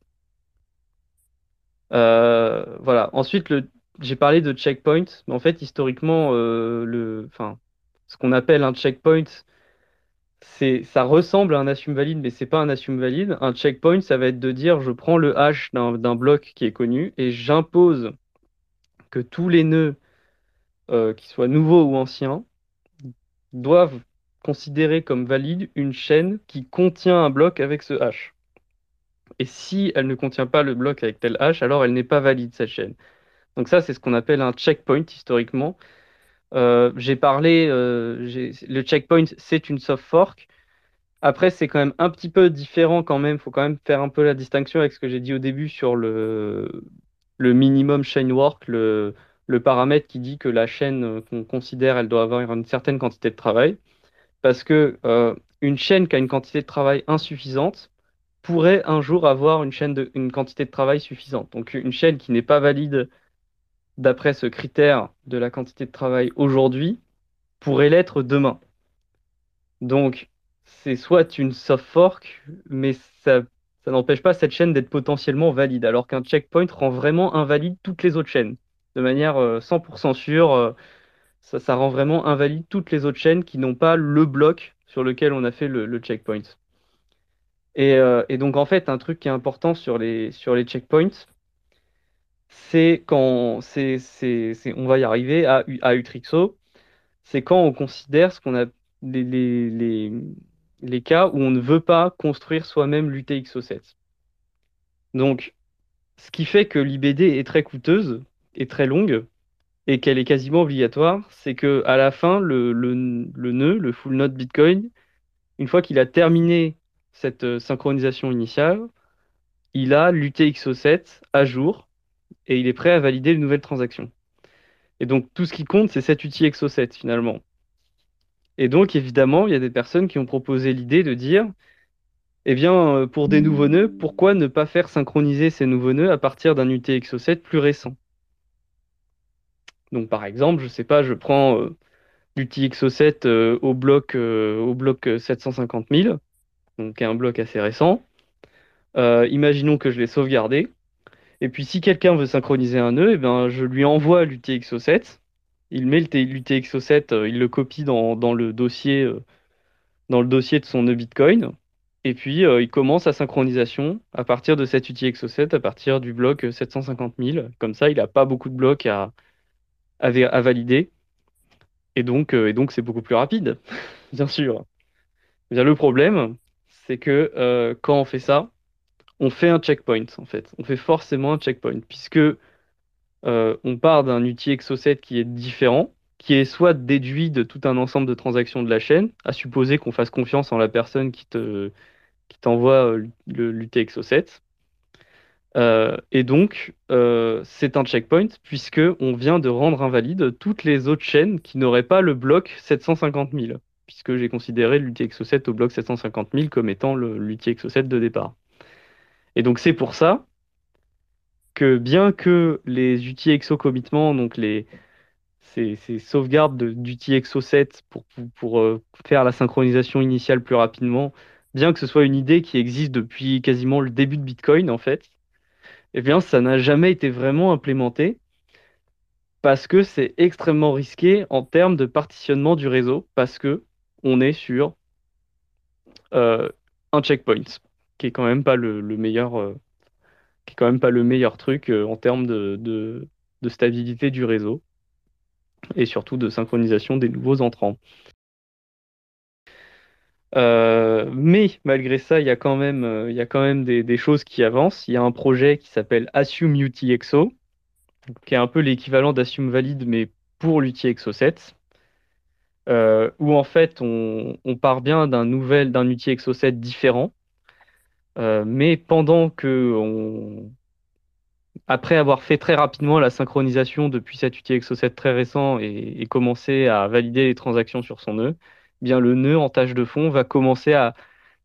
Euh, voilà. Ensuite, j'ai parlé de checkpoint, mais en fait, historiquement, euh, le, ce qu'on appelle un checkpoint, ça ressemble à un assume valide, mais c'est pas un assume valide. Un checkpoint, ça va être de dire, je prends le hash d'un bloc qui est connu et j'impose que tous les nœuds euh, qu'ils soient nouveaux ou anciens, doivent considérer comme valide une chaîne qui contient un bloc avec ce hash. Et si elle ne contient pas le bloc avec tel hash, alors elle n'est pas valide, cette chaîne. Donc ça, c'est ce qu'on appelle un checkpoint historiquement. Euh, j'ai parlé, euh, le checkpoint, c'est une soft fork. Après, c'est quand même un petit peu différent quand même. Il faut quand même faire un peu la distinction avec ce que j'ai dit au début sur le, le minimum chain work, le, le paramètre qui dit que la chaîne qu'on considère, elle doit avoir une certaine quantité de travail. Parce que euh, une chaîne qui a une quantité de travail insuffisante pourrait un jour avoir une chaîne quantité de travail suffisante. Donc une chaîne qui n'est pas valide d'après ce critère de la quantité de travail aujourd'hui, pourrait l'être demain. Donc, c'est soit une soft fork, mais ça n'empêche pas cette chaîne d'être potentiellement valide, alors qu'un checkpoint rend vraiment invalide toutes les autres chaînes. De manière 100% euh, sûre, euh, ça, rend vraiment invalide toutes les autres chaînes qui n'ont pas le bloc sur lequel on a fait le, checkpoint. Et, euh, et, donc, en fait, un truc qui est important sur les, sur les checkpoints, c'est quand on va y arriver à, à Utrixo, c'est quand on considère ce qu'on a les, les, les, cas où on ne veut pas construire soi-même l'UTXO7. Donc, ce qui fait que l'IBD est très coûteuse et très longue et qu'elle est quasiment obligatoire, c'est que à la fin, le, nœud, le full node Bitcoin, une fois qu'il a terminé cette euh, synchronisation initiale, il a l'UTXO7 à jour et il est prêt à valider une nouvelle transaction. Et donc tout ce qui compte, c'est cet outil Exo7 finalement. Et donc évidemment, il y a des personnes qui ont proposé l'idée de dire, eh bien, euh, pour des nouveaux nœuds, pourquoi ne pas faire synchroniser ces nouveaux nœuds à partir d'un UT Exo7 plus récent? Donc par exemple, je sais pas, je prends euh, l'UTXO7 euh, au bloc, au bloc 750 000, donc un bloc assez récent. imaginons que je l'ai sauvegardé. Et puis si quelqu'un veut synchroniser un nœud, eh ben, je lui envoie l'UTXO7. Il met l'UTXO7, euh, il le copie dans, le dossier, euh, de son nœud Bitcoin. Et puis euh, il commence sa synchronisation à partir de cet UTXO7, à partir du bloc 750 000. Comme ça, il n'a pas beaucoup de blocs à, à, valider. Et donc, et donc c'est beaucoup plus rapide, *laughs* bien sûr. Bien, le problème, c'est que quand on fait ça, on fait un checkpoint en fait. On fait forcément un checkpoint puisque euh, on part d'un outil Exo7 qui est différent, qui est soit déduit de tout un ensemble de transactions de la chaîne, à supposer qu'on fasse confiance en la personne qui te qui t'envoie euh, l'UT Exo7. Euh, et donc, c'est un checkpoint puisque on vient de rendre invalide toutes les autres chaînes qui n'auraient pas le bloc 750 000, puisque j'ai considéré l'UT Exo7 au bloc 750 000 comme étant l'UT Exo7 de départ. Et donc c'est pour ça que bien que les outils exo commitment, donc les, ces, sauvegardes d'outils exo 7 pour, pour, euh, faire la synchronisation initiale plus rapidement, bien que ce soit une idée qui existe depuis quasiment le début de Bitcoin en fait, eh bien ça n'a jamais été vraiment implémenté parce que c'est extrêmement risqué en termes de partitionnement du réseau parce que on est sur euh, un checkpoint qui est quand même pas le, meilleur, euh, qui est quand même pas le meilleur truc euh, en termes de, de, stabilité du réseau et surtout de synchronisation des nouveaux entrants. Euh, mais malgré ça, il y a quand même, même des, choses qui avancent. Il y a un projet qui s'appelle Assume UTXO, qui est un peu l'équivalent d'Assume Valide, mais pour l'UTXO 7, où en fait on, part bien d'un nouvel, d'un UTXO 7 différent, euh, mais pendant que après avoir fait très rapidement la synchronisation depuis cet outil Exo7 très récent et, commencé à valider les transactions sur son nœud, bien le nœud en tâche de fond va commencer à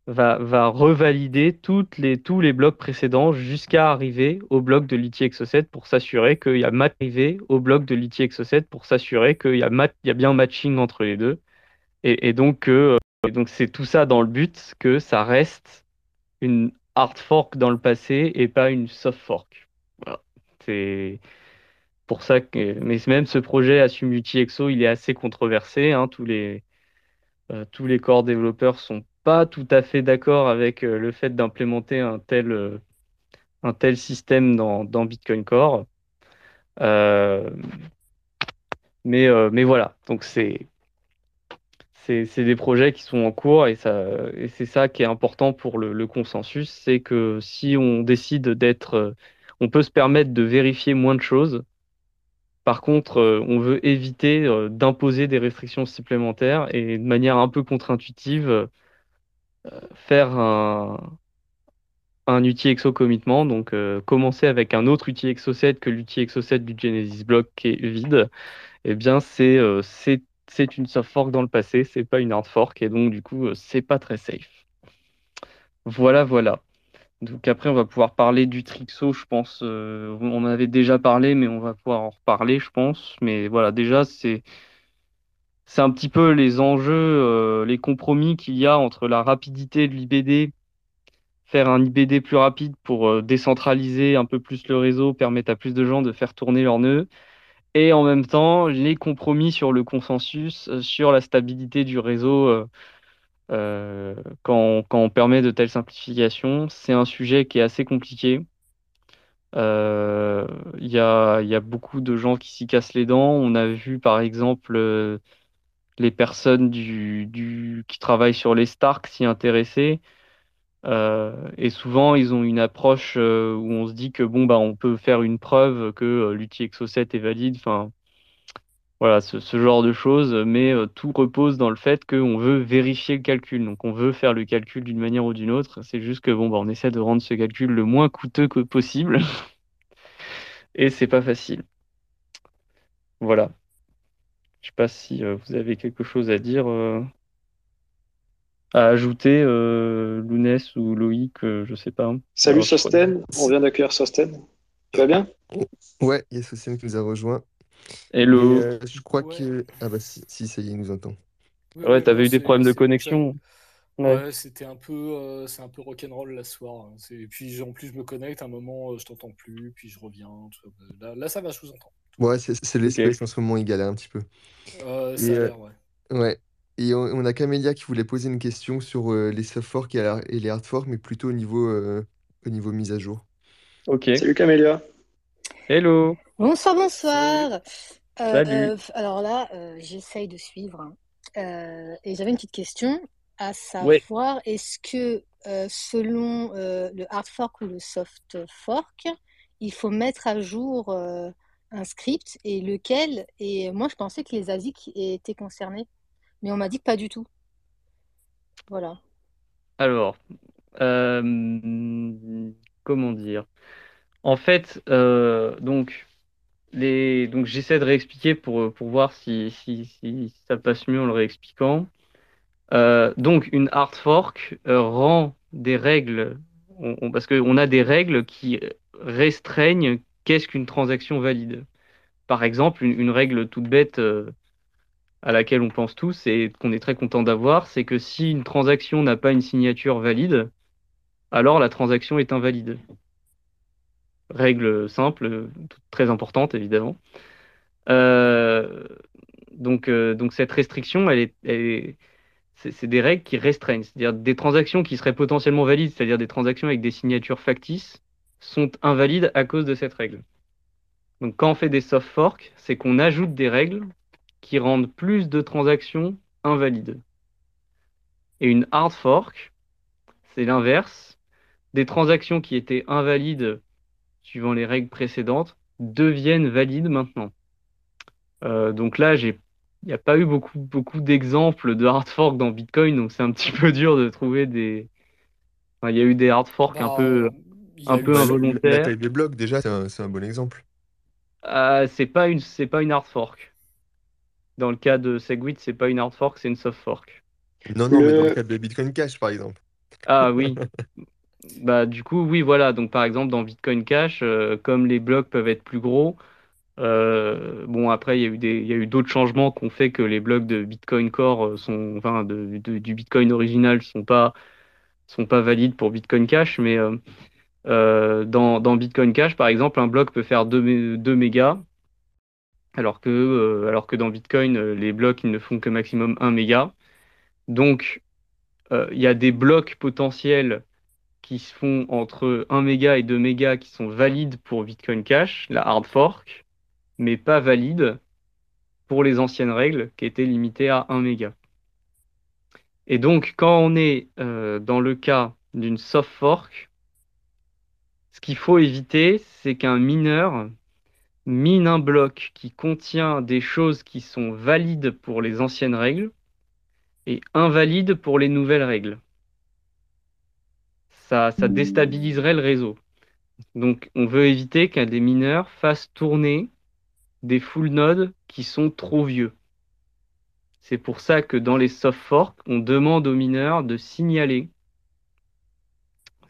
va, va revalider toutes les, tous les blocs précédents jusqu'à arriver au bloc de l'IT Exo7 pour s'assurer qu'il y a mat au bloc de l'IT Exo7 pour s'assurer qu'il y a il y a bien matching entre les deux et, donc euh, donc c'est tout ça dans le but que ça reste une hard fork dans le passé et pas une soft fork. C'est pour ça que, mais même ce projet Assume UTXO, il est assez controversé. Hein. tous les tous les corps développeurs sont pas tout à fait d'accord avec euh, le fait d'implémenter un tel euh, un tel système dans, Bitcoin Core. mais mais voilà, donc c'est c'est des projets qui sont en cours et, c'est ça qui est important pour le, consensus, c'est que si on décide d'être, euh, on peut se permettre de vérifier moins de choses. Par contre, euh, on veut éviter euh, d'imposer des restrictions supplémentaires et de manière un peu contre-intuitive, faire un, un outil exo commitment, donc commencer avec un autre outil exo7 que l'outil exo7 du Genesis Block qui est vide, eh bien c'est une soft fork dans le passé, c'est pas une hard fork, et donc du coup, euh, c'est pas très safe. Voilà, voilà. Donc après, on va pouvoir parler du Trixo, je pense. Euh, on en avait déjà parlé, mais on va pouvoir en reparler, je pense. Mais voilà, déjà, c'est c'est un petit peu les enjeux, euh, les compromis qu'il y a entre la rapidité de l'IBD, faire un IBD plus rapide pour décentraliser un peu plus le réseau, permettre à plus de gens de faire tourner leurs nœuds, et en même temps les compromis sur le consensus, euh, sur la stabilité du réseau euh, euh, quand, on permet de telles simplifications. C'est un sujet qui est assez compliqué. Il y a, beaucoup de gens qui s'y cassent les dents. On a vu par exemple les personnes qui travaillent sur les Stark s'y intéresser. et souvent, ils ont une approche où on se dit que bon, bah, on peut faire une preuve que l'outil Exo7 est valide. Enfin, voilà, ce, genre de choses, mais tout repose dans le fait qu'on veut vérifier le calcul. Donc, on veut faire le calcul d'une manière ou d'une autre. C'est juste que bon, bah, on essaie de rendre ce calcul le moins coûteux que possible. *laughs* et c'est pas facile. Voilà. Je sais pas si vous avez quelque chose à dire à ajouter, euh, Lounès ou Loïc, euh, je sais pas. Salut Sosten, on vient d'accueillir Sosten. Tu vas bien? Ouais, il y a Sosten qui nous a rejoint. Hello. Euh, je crois que. Ah bah si, si, ça y est, il nous entend. ouais, t'avais eu des problèmes de connexion. Ouais, c'était un peu, c'est un peu rock'n'roll la soir. Hein. Et puis en plus, je me connecte, à un moment, je t'entends plus, puis je reviens. Là, là, ça va, je vous entends. Ouais, c'est l'espace en ce moment, il galère un petit peu. ça a ouais. Ouais. Et on, a Camélia qui voulait poser une question sur euh, les soft forks et, les hard forks, mais plutôt au niveau, euh, au niveau mise à jour. Ok. Salut Camélia. Hello. Bonsoir, bonsoir. Euh, Salut. alors là, j'essaye de suivre. Hein. et j'avais une petite question, à savoir, est-ce que selon le hard fork ou le soft fork, il faut mettre à jour un script et lequel? Et moi, je pensais que les ASIC étaient concernés. Mais on m'a dit que pas du tout. Voilà. Alors, euh, comment dire? En fait, euh, donc, donc j'essaie de réexpliquer pour, pour voir si, si, ça passe mieux en le réexpliquant. Euh, donc, une hard fork rend des règles, parce qu'on a des règles qui restreignent qu'est-ce qu'une transaction valide. Par exemple, une, une règle toute bête à laquelle on pense tous et qu'on est très content d'avoir, c'est que si une transaction n'a pas une signature valide, alors la transaction est invalide. Règle simple, très importante évidemment. Euh, donc, euh, donc cette restriction, elle est, c'est des règles qui restreignent, c'est-à-dire des transactions qui seraient potentiellement valides, c'est-à-dire des transactions avec des signatures factices, sont invalides à cause de cette règle. Donc quand on fait des soft forks, c'est qu'on ajoute des règles qui rendent plus de transactions invalides. Et une hard fork, c'est l'inverse. Des transactions qui étaient invalides suivant les règles précédentes deviennent valides maintenant. Euh, donc là, il n'y a pas eu beaucoup, beaucoup d'exemples de hard fork dans Bitcoin, donc c'est un petit peu dur de trouver des. il y a eu des hard forks un bah, peu, un peu involontaires. La taille des blocs, déjà, c'est un, bon exemple. Euh, c'est pas une, c'est pas une hard fork. Dans le cas de Segwit, c'est pas une hard fork, c'est une soft fork. Non, non, mais dans le cas de Bitcoin Cash, par exemple. Ah oui. *laughs* bah du coup, oui, voilà. Donc par exemple, dans Bitcoin Cash, euh, comme les blocs peuvent être plus gros, euh, bon après, il y a eu d'autres changements qui ont fait que les blocs de Bitcoin Core euh, sont, enfin, de, du Bitcoin original sont pas, sont pas valides pour Bitcoin Cash, mais dans, dans, Bitcoin Cash, par exemple, un bloc peut faire 2, 2 mégas alors que, alors que dans Bitcoin, les blocs ne font que maximum 1 méga. Donc, il y a des blocs potentiels qui se font entre 1 méga et 2 mégas qui sont valides pour Bitcoin Cash, la hard fork, mais pas valides pour les anciennes règles qui étaient limitées à 1 méga. Et donc, quand on est euh, dans le cas d'une soft fork, ce qu'il faut éviter, c'est qu'un mineur mine un bloc qui contient des choses qui sont valides pour les anciennes règles et invalides pour les nouvelles règles. Ça, ça déstabiliserait le réseau. Donc, on veut éviter qu'un des mineurs fasse tourner des full nodes qui sont trop vieux. C'est pour ça que dans les soft forks, on demande aux mineurs de signaler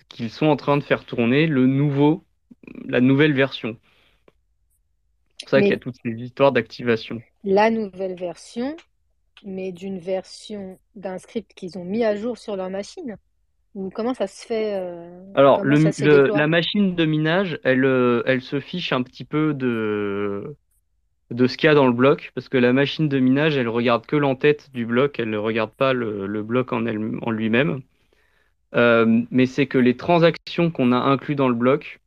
qu'ils sont en train de faire tourner le nouveau, la nouvelle version. C'est pour ça qu'il y a toutes ces histoires d'activation. La nouvelle version, mais d'une version d'un script qu'ils ont mis à jour sur leur machine Ou comment ça se fait euh, Alors, la machine de minage, elle, euh, elle se fiche un petit peu de, de ce qu'il y a dans le bloc, parce que la machine de minage, elle regarde que l'entête du bloc, elle ne regarde pas le, bloc en, en lui-même. Euh, mais c'est que les transactions qu'on a inclus dans le bloc,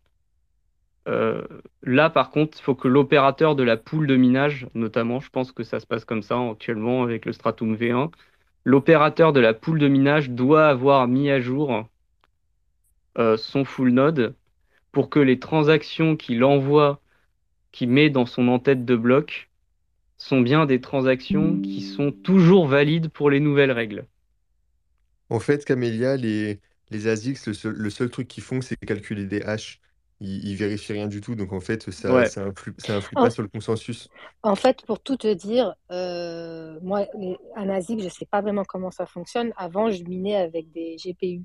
euh, là par contre, il faut que l'opérateur de la poule de minage, notamment, je pense que ça se passe comme ça actuellement avec le Stratum V1, l'opérateur de la poule de minage doit avoir mis à jour euh, son full node pour que les transactions qu'il envoie qui met dans son en-tête de bloc sont bien des transactions qui sont toujours valides pour les nouvelles règles. En fait, Camélia, les, les ASICs, le seul, truc qu'ils font, c'est calculer des hash. Ils, ne vérifient rien du tout, donc en fait, ça, ça influe, pas sur le consensus. En fait, pour tout te dire, euh, moi, un ASIC, je sais pas vraiment comment ça fonctionne. Avant, je minais avec des GPU.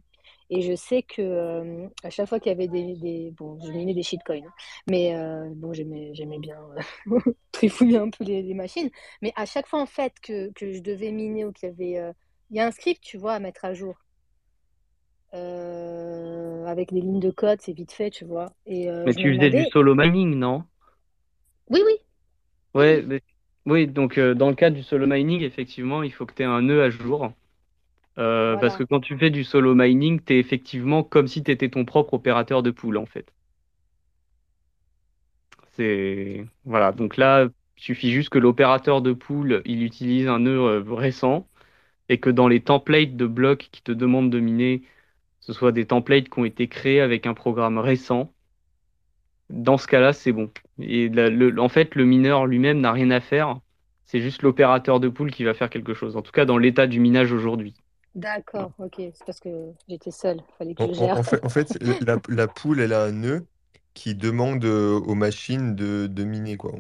Et je sais que euh, à chaque fois qu'il y avait des, Bon, je minais des shitcoins, hein. mais euh, bon, j'aimais, bien euh, *laughs* trifouiller un peu les, machines. Mais à chaque fois, en fait, que, que je devais miner ou qu'il y avait. il y a un script, tu vois, à mettre à jour. Avec des lignes de code, c'est vite fait, tu vois. Et, mais tu faisais du solo mining, non? Oui, oui. Ouais, oui, donc dans le cadre du solo mining, effectivement, il faut que tu aies un nœud à jour. Euh, parce que quand tu fais du solo mining, tu es effectivement comme si tu étais ton propre opérateur de pool, en fait. C'est voilà, donc là, il suffit juste que l'opérateur de pool, il utilise un nœud euh, récent et que dans les templates de blocs qui te demandent de miner, ce soit des templates qui ont été créés avec un programme récent. Dans ce cas-là, c'est bon. Et en fait, le mineur lui-même n'a rien à faire. C'est juste l'opérateur de pool qui va faire quelque chose. En tout cas, dans l'état du minage aujourd'hui. D'accord, ok. C'est parce que j'étais seule. Fallait que je gère. En, fait, la, poule, elle a un nœud qui demande euh, aux machines de, de miner, quoi.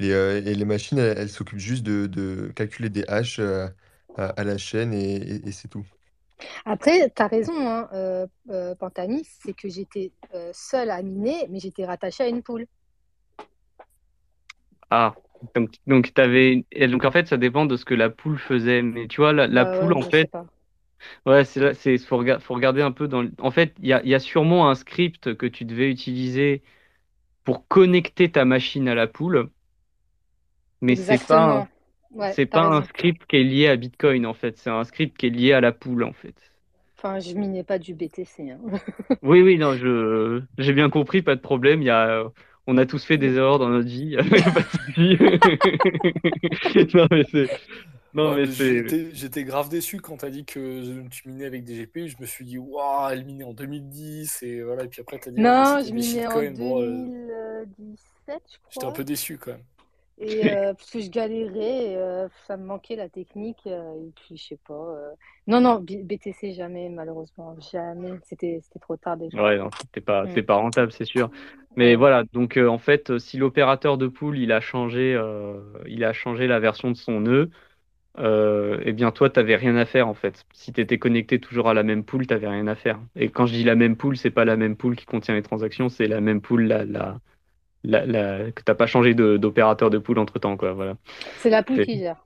Et, euh, et les machines, elles s'occupent juste de, de calculer des haches euh, à, la chaîne et, c'est tout. Après, tu as raison, hein, Pantani, c'est que j'étais seule à miner, mais j'étais rattachée à une poule. Ah, donc, donc, avais... donc en fait, ça dépend de ce que la poule faisait. Mais tu vois, la, poule, en fait, ouais, c'est là, c'est faut, faut regarder un peu dans. En fait, il y a, y a sûrement un script que tu devais utiliser pour connecter ta machine à la poule, mais c'est pas, c'est pas un script qui est lié à Bitcoin en fait. C'est un script qui est lié à la poule en fait. Enfin, je minais pas du BTC. Hein. *laughs* Oui, oui, non, je, j'ai bien compris, pas de problème. Il y a, on a tous fait des erreurs dans notre vie. *laughs* *laughs* non, mais c'est. Non, mais c'est. J'étais grave déçu quand tu as dit que tu minais avec des GPU. Je me suis dit, waouh, elle minait en 2010. Et voilà. Et puis après, tu as dit, non, je minais en 2017, je crois. J'étais un peu déçu quand même. Et *laughs* euh, parce que je galérais, euh, ça me manquait la technique. Euh, et puis, je sais pas. Non, non, BTC, jamais, malheureusement. Jamais. C'était trop tard déjà. Ouais, non, c'était pas, mm. pas rentable, c'est sûr. Mais voilà, donc en fait, si l'opérateur de pool, il a changé, il a changé la version de son nœud, eh bien, toi, tu n'avais rien à faire en fait. Si tu étais connecté toujours à la même pool, tu n'avais rien à faire. Et quand je dis la même pool, c'est pas la même pool qui contient les transactions, c'est la même pool, la, la la, que tu n'as pas changé d'opérateur de, poule entre temps. Quoi, voilà. C'est la poule qui gère.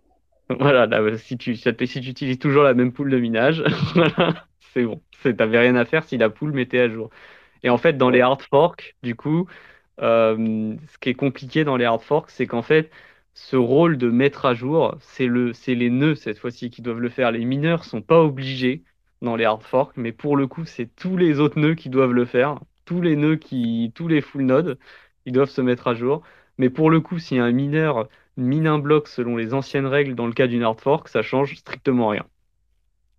Voilà, si, tu, si tu utilises toujours la même poule de minage, *laughs* c'est bon. Tu n'avais rien à faire si la poule mettait à jour. Et en fait, dans les hard forks, du coup, euh, ce qui est compliqué dans les hard forks, c'est qu'en fait, ce rôle de mettre à jour, c'est le, les nœuds cette fois-ci qui doivent le faire. Les mineurs sont pas obligés dans les hard forks, mais pour le coup, c'est tous les autres nœuds qui doivent le faire. Tous les nœuds qui, tous les full nodes ils doivent se mettre à jour. Mais pour le coup, si un mineur mine un bloc selon les anciennes règles dans le cas d'une hard fork, ça change strictement rien.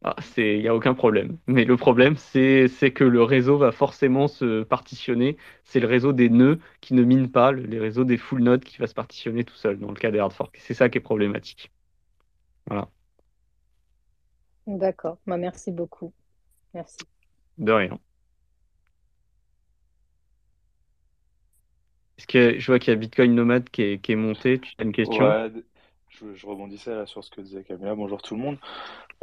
ah, il n'y a aucun problème. Mais le problème, c'est que le réseau va forcément se partitionner. C'est le réseau des nœuds qui ne minent pas, les réseaux des full nodes qui va se partitionner tout seul dans le cas des hard forks. C'est ça qui est problématique. Voilà. D'accord. Bah, merci beaucoup. Merci. De rien. Est-ce que je vois qu'il y a Bitcoin Nomad qui est, qui est monté Tu as une question? Ouais, je, rebondissais là sur ce que disait Camilla. Bonjour tout le monde.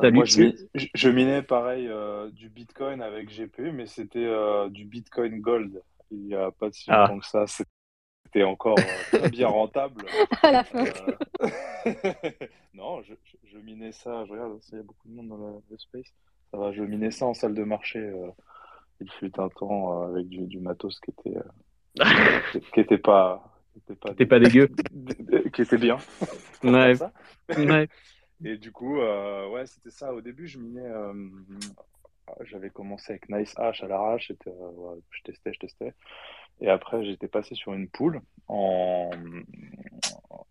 Euh, moi, je, minais pareil euh, du Bitcoin avec GPU, mais c'était euh, du Bitcoin Gold. Il n'y a pas de si ah. longtemps que ça. C'était encore bien rentable. *laughs* à la fin. *laughs* non, je, minais ça. Je regarde, il y a beaucoup de monde dans le space. Ça va, je minais ça en salle de marché. il fut un temps avec du, matos qui était, qui était pas qui pas, dégueu. *laughs* qui était bien. Ouais. ouais. Et du coup, euh, ouais, c'était ça. Au début, je minais. Euh, j'avais commencé avec Nice H à l'arrache. Euh, je testais, je testais. Et après, j'étais passé sur une poule en,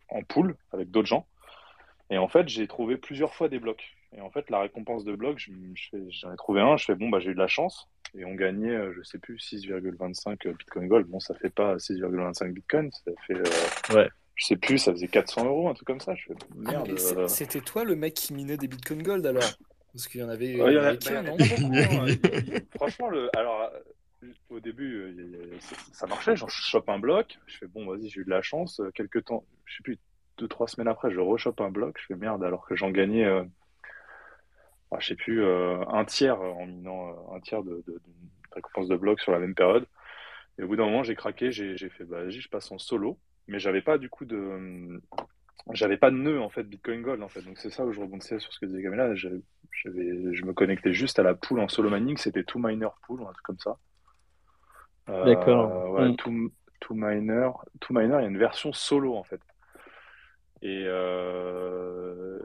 en poule avec d'autres gens. Et en fait, j'ai trouvé plusieurs fois des blocs. Et en fait, la récompense de blocs, j'en ai trouvé un. Je fais bon, bah, j'ai eu de la chance. Et on gagnait, je sais plus, 6,25 Bitcoin Gold. Bon, ça fait pas 6,25 Bitcoin. Ça fait. ouais je sais plus, ça faisait 400 euros, un truc comme ça. Je fais, merde. Euh. C'était toi le mec qui minait des bitcoin gold alors? Parce qu'il y en avait. il y en a, non *laughs* Franchement, le, alors, euh, au début, euh, ça marchait. Genre, je chope un bloc. Je fais, bon, vas-y, j'ai eu de la chance. Quelques temps, je sais plus, deux, trois semaines après, je rechope un bloc. Je fais merde, alors que j'en gagnais. Euh, je sais plus, un tiers en minant un tiers de, de, récompense de bloc sur la même période. Et au bout d'un moment, j'ai craqué, j'ai fait, bah, vas-y, je passe en solo. Mais j'avais pas du coup de j'avais pas de nœud en fait Bitcoin Gold en fait. Donc c'est ça où je rebondissais sur ce que disait Camilla. Je me connectais juste à la pool en solo mining. C'était two miner pool ou un truc comme ça. Euh, d'accord. ouais, mm. two, miner two miner il y a une version solo en fait. Et euh,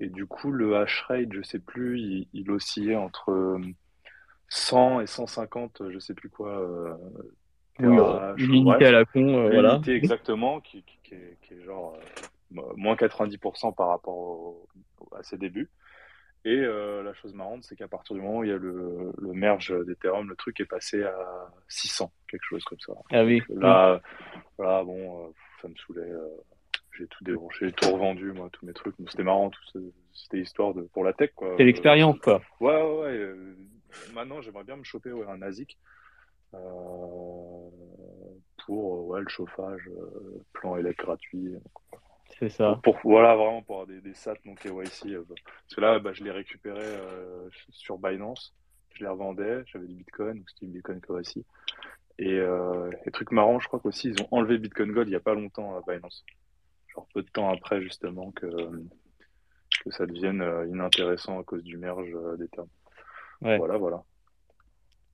et du coup le hash rate je sais plus il, il, oscillait entre 100 et 150 je sais plus quoi euh, une unité à la con, euh, voilà. exactement, qui, qui, est, qui, est, genre euh, moins 90% par rapport à ses débuts. Et euh, la chose marrante, c'est qu'à partir du moment où il y a le, le merge d'Ethereum, le truc est passé à 600, quelque chose comme ça. Ah oui. là, voilà, bon, ça me saoulait. J'ai tout débranché, j'ai tout revendu, moi, tous mes trucs. C'était marrant, c'était histoire de, pour la tech, quoi. C'est l'expérience, quoi. Ouais, ouais, ouais. maintenant, j'aimerais bien me choper ouais, un ASIC. Euh, pour ouais, le chauffage, euh, plan élect gratuit. C'est ça. Pour, voilà, vraiment pour avoir des, des SAT non KYC. Euh, parce que là, bah, je les récupérais sur Binance, je les revendais, j'avais du Bitcoin, donc c'était du Bitcoin KYC. Et, euh, et truc marrant, je crois qu'aussi ils ont enlevé Bitcoin Gold il n'y a pas longtemps à Binance. Peu de temps après justement que, que ça devienne inintéressant à cause du merge des termes. Voilà, voilà.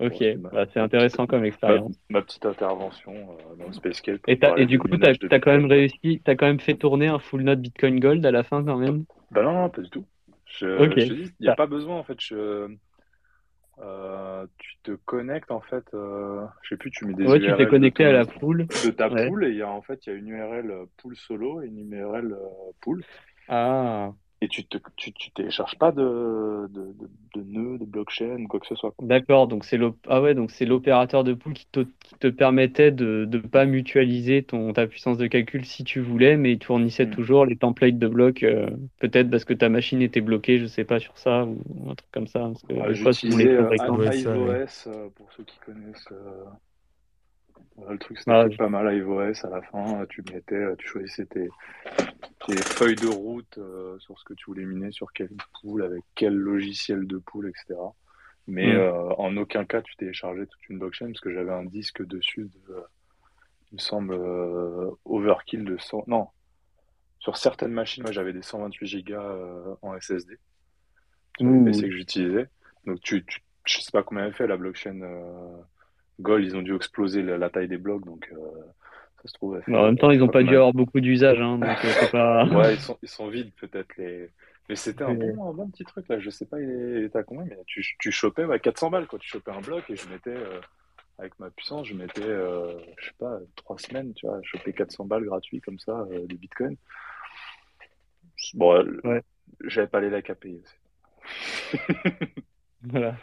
Ok, bah, c'est intéressant comme expérience. Ma, petite intervention euh, dans le Spacecale. Et, et du coup, tu as, quand même réussi, tu as quand même fait tourner un full node Bitcoin Gold à la fin quand même? Bah non, non pas du tout. Je, il n'y a ah. pas besoin en fait. Je, euh, tu te connectes en fait, euh, je sais plus, tu mets des ouais, URL tu t'es connecté à la pool. De ta pool et il y a en fait il y a une URL pool solo et une URL pool. Ah. Et tu te, tu, tu télécharges pas de, de, de, blockchain ou quoi que ce soit. D'accord, donc c'est ah ouais, donc c'est l'opérateur de pool qui te, qui te permettait de ne pas mutualiser ton, ta puissance de calcul si tu voulais, mais il te fournissait mm. toujours les templates de blocs, euh, peut-être parce que ta machine était bloquée, je sais pas sur ça, ou un truc comme ça. Parce que ah, J'utilisais euh, euh, pour ceux qui connaissent. Euh, le truc, c'était ah, pas mal iOS à la fin. Tu mettais, tu choisissais tes, tes feuilles de route euh, sur ce que tu voulais miner, sur quelle pool, avec quel logiciel de pool, etc. Mais mm. euh, en aucun cas, tu téléchargeais toute une blockchain parce que j'avais un disque dessus de, il me semble, euh, overkill de 100. Non, sur certaines machines, moi j'avais des 128 Go en SSD. C'est PC que j'utilisais. Donc, tu, tu, je sais pas combien elle fait la blockchain Gold, ils ont dû exploser la, taille des blocs. Donc, trouve. en même temps, ils n'ont pas, dû avoir beaucoup d'usage. Hein, euh, pas... *laughs* ouais, *laughs* ils sont, ils sont vides peut-être. Les... Mais c'était un bon, un bon petit truc là. Je sais pas, il était à combien, mais tu, tu chopais 400 balles. Quoi. Tu chopais un bloc et je mettais, euh, avec ma puissance, je mettais, euh, je sais pas, 3 semaines, tu vois, choper 400 balles gratuits comme ça, des bitcoins. Bon, ouais. j'avais pas les likes à payer *laughs* voilà.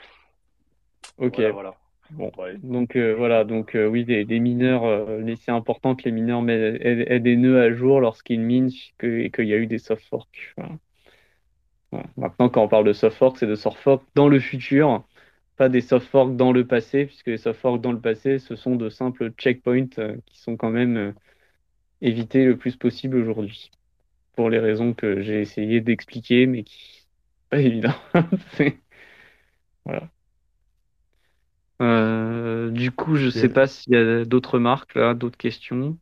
Ok. Voilà. Bon. Donc voilà, donc oui, les, mineurs, c'est important que les mineurs aient, des nœuds à jour lorsqu'ils minent et qu'il y a eu des soft forks. Maintenant, quand on parle de soft fork, c'est de soft fork dans le futur, pas des soft forks dans le passé, puisque les soft forks dans le passé, ce sont de simples checkpoints qui sont quand même évités le plus possible aujourd'hui pour les raisons que j'ai essayé d'expliquer, mais qui pas *laughs* évident. voilà. Euh, du coup, je sais pas s'il y a d'autres marques là, d'autres questions.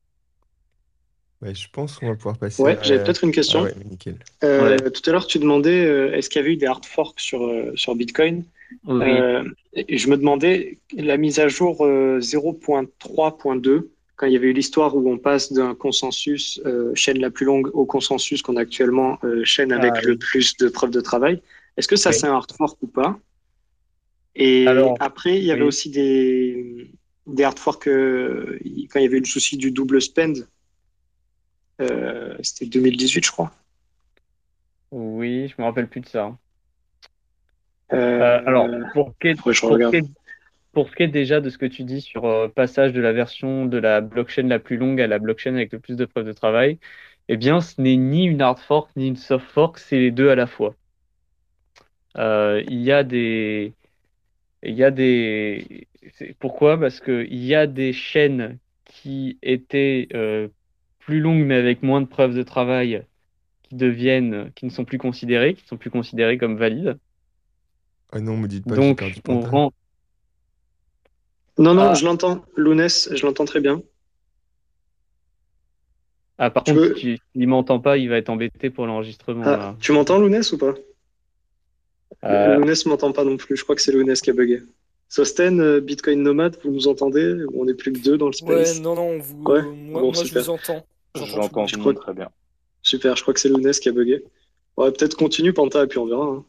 Ouais, je pense qu'on va pouvoir passer. Ouais, j'avais peut-être une question. Ah euh, tout à l'heure, tu demandais euh, est-ce qu'il y avait eu des hard forks sur, sur Bitcoin? Et Je me demandais la mise à jour 0.3.2 quand il y avait eu l'histoire où on passe d'un consensus euh, chaîne la plus longue au consensus qu'on a actuellement euh, chaîne avec ah le plus de preuves de travail. Est-ce que ça c'est un hard fork ou pas? Et après, il y avait aussi des, des hard forks euh, quand il y avait eu le souci du double spend. C'était 2018, je crois. Oui, je me rappelle plus de ça. alors, pour, quel, pour, pour ce qui est déjà de ce que tu dis sur euh, passage de la version de la blockchain la plus longue à la blockchain avec le plus de preuves de travail, eh bien, ce n'est ni une hard fork ni une soft fork, c'est les deux à la fois. Euh, il y a des, il y a des, pourquoi? Parce qu'il y a des chaînes qui étaient euh, plus longues mais avec moins de preuves de travail qui deviennent, qui ne sont plus considérées, qui sont plus considérées comme valides. Ah non, me dites pas. Donc, on rend, non, non, ah. je l'entends. Lounès, je l'entends très bien. Ah, par contre, si il m'entend pas, il va être embêté pour l'enregistrement. Ah, tu m'entends, Lounès, ou pas? Euh... Lounès m'entend pas non plus. Je crois que c'est Lounès qui a bugué. Sosten, euh, Bitcoin Nomade, vous nous entendez On n'est plus que deux dans le space? Ouais, non, non, vous... moi, moi je vous entends. J'entends crois... très bien. Super, je crois que c'est Lounès qui a bugué. Ouais, peut-être continue, Panta, et puis on verra. Hein.